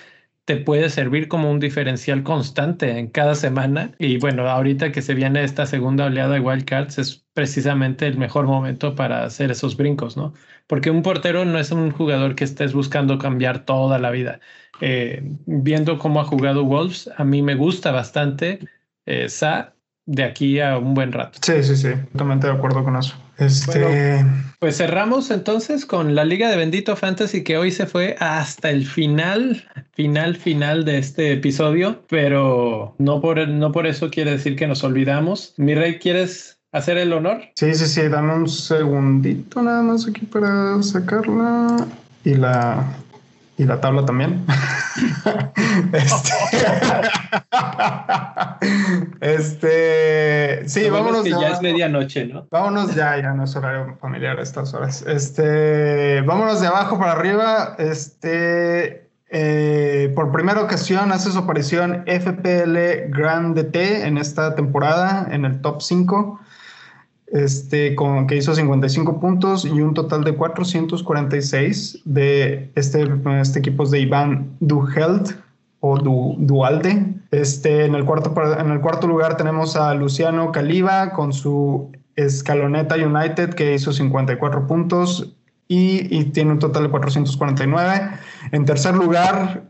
te puede servir como un diferencial constante en cada semana. Y bueno, ahorita que se viene esta segunda oleada de wildcards es precisamente el mejor momento para hacer esos brincos, ¿no? Porque un portero no es un jugador que estés buscando cambiar toda la vida. Eh, viendo cómo ha jugado Wolves, a mí me gusta bastante eh, Sa de aquí a un buen rato. Sí, sí, sí, totalmente de acuerdo con eso. Este... pues cerramos entonces con la Liga de Bendito Fantasy que hoy se fue hasta el final, final, final de este episodio, pero no por, no por eso quiere decir que nos olvidamos. Mi rey, ¿quieres hacer el honor? Sí, sí, sí, dame un segundito nada más aquí para sacarla y la y la tabla también. <laughs> este, este, sí, vámonos. Que ya es medianoche, ¿no? Vámonos ya, ya no es horario familiar a estas horas. Este, vámonos de abajo para arriba. Este, eh, por primera ocasión hace su aparición FPL Grand DT en esta temporada en el top 5 este, con, que hizo 55 puntos y un total de 446 de este, este equipo de Iván Duhelt o Dualde. Este, en, el cuarto, en el cuarto lugar tenemos a Luciano Caliba con su Escaloneta United que hizo 54 puntos y, tiene un total de 449. En tercer lugar,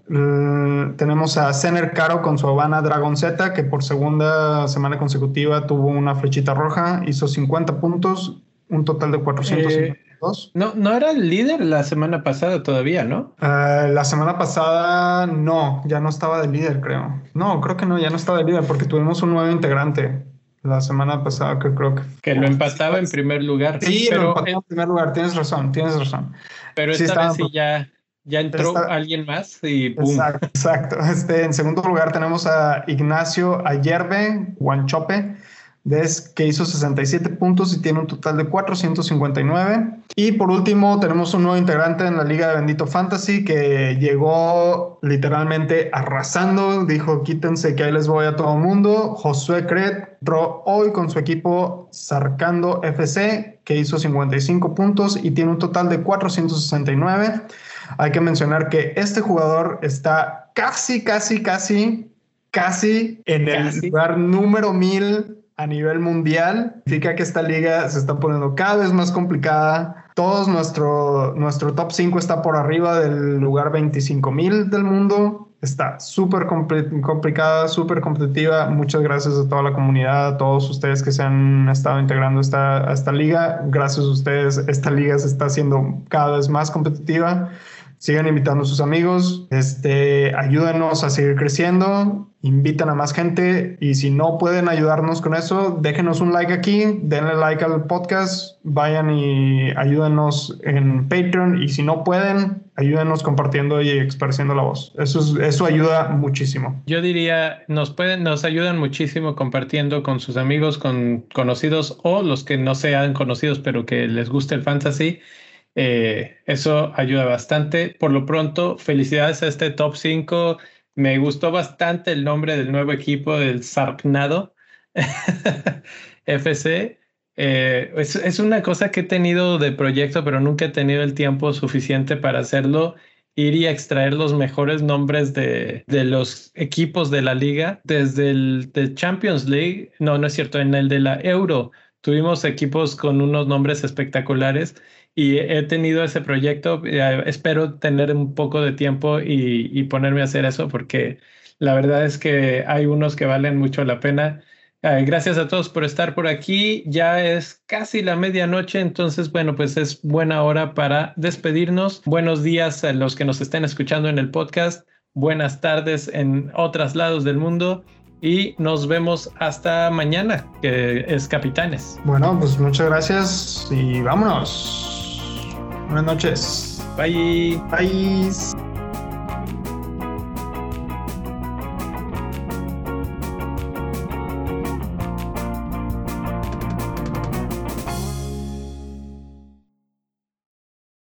tenemos a Sener Caro con su Habana Dragon Z, que por segunda semana consecutiva tuvo una flechita roja, hizo 50 puntos, un total de 452. Eh, no, no era el líder la semana pasada todavía, ¿no? Eh, la semana pasada no, ya no estaba de líder, creo. No, creo que no, ya no estaba de líder porque tuvimos un nuevo integrante la semana pasada que creo que... Que lo empataba en primer lugar. Sí, pero lo empataba en primer lugar, tienes razón, tienes razón. Pero esta vez sí ya, ya entró alguien más y ¡pum! Exacto, exacto. Este, en segundo lugar tenemos a Ignacio Ayerbe, Guanchope, que hizo 67 puntos y tiene un total de 459. Y por último, tenemos un nuevo integrante en la Liga de Bendito Fantasy que llegó literalmente arrasando. Dijo: Quítense que ahí les voy a todo el mundo. Josué Cret entró hoy con su equipo Sarcando FC, que hizo 55 puntos y tiene un total de 469. Hay que mencionar que este jugador está casi, casi, casi, casi en el lugar número 1000 a nivel mundial. Significa que esta liga se está poniendo cada vez más complicada. Todos nuestro, nuestro top 5 está por arriba del lugar 25 mil del mundo. Está súper complicada, súper competitiva. Muchas gracias a toda la comunidad, a todos ustedes que se han estado integrando esta, a esta liga. Gracias a ustedes, esta liga se está haciendo cada vez más competitiva. Sigan invitando a sus amigos, este, ayúdenos a seguir creciendo, invitan a más gente y si no pueden ayudarnos con eso, déjenos un like aquí, denle like al podcast, vayan y ayúdenos en Patreon y si no pueden, ayúdenos compartiendo y expresando la voz. Eso, eso ayuda muchísimo. Yo diría, nos pueden, nos ayudan muchísimo compartiendo con sus amigos, con conocidos o los que no sean conocidos pero que les guste el fantasy eh, eso ayuda bastante. Por lo pronto, felicidades a este top 5. Me gustó bastante el nombre del nuevo equipo del Sarpnado <laughs> FC. Eh, es, una cosa que he tenido de proyecto, pero nunca he tenido el tiempo suficiente para hacerlo. Ir y extraer los mejores nombres de, de los equipos de la liga. Desde el de Champions League, no, no es cierto, en el de la Euro, tuvimos equipos con unos nombres espectaculares y he tenido ese proyecto. Eh, espero tener un poco de tiempo y, ponerme a hacer eso porque la verdad es que hay unos que valen mucho la pena. Eh, gracias a todos por estar por aquí. Ya es casi la medianoche, entonces, bueno, pues es buena hora para despedirnos. Buenos días a los que nos estén escuchando en el podcast. Buenas tardes en otros lados del mundo y nos vemos hasta mañana, que es Capitanes. Bueno, pues muchas gracias y vámonos. Buenas noches. Bye. Bye.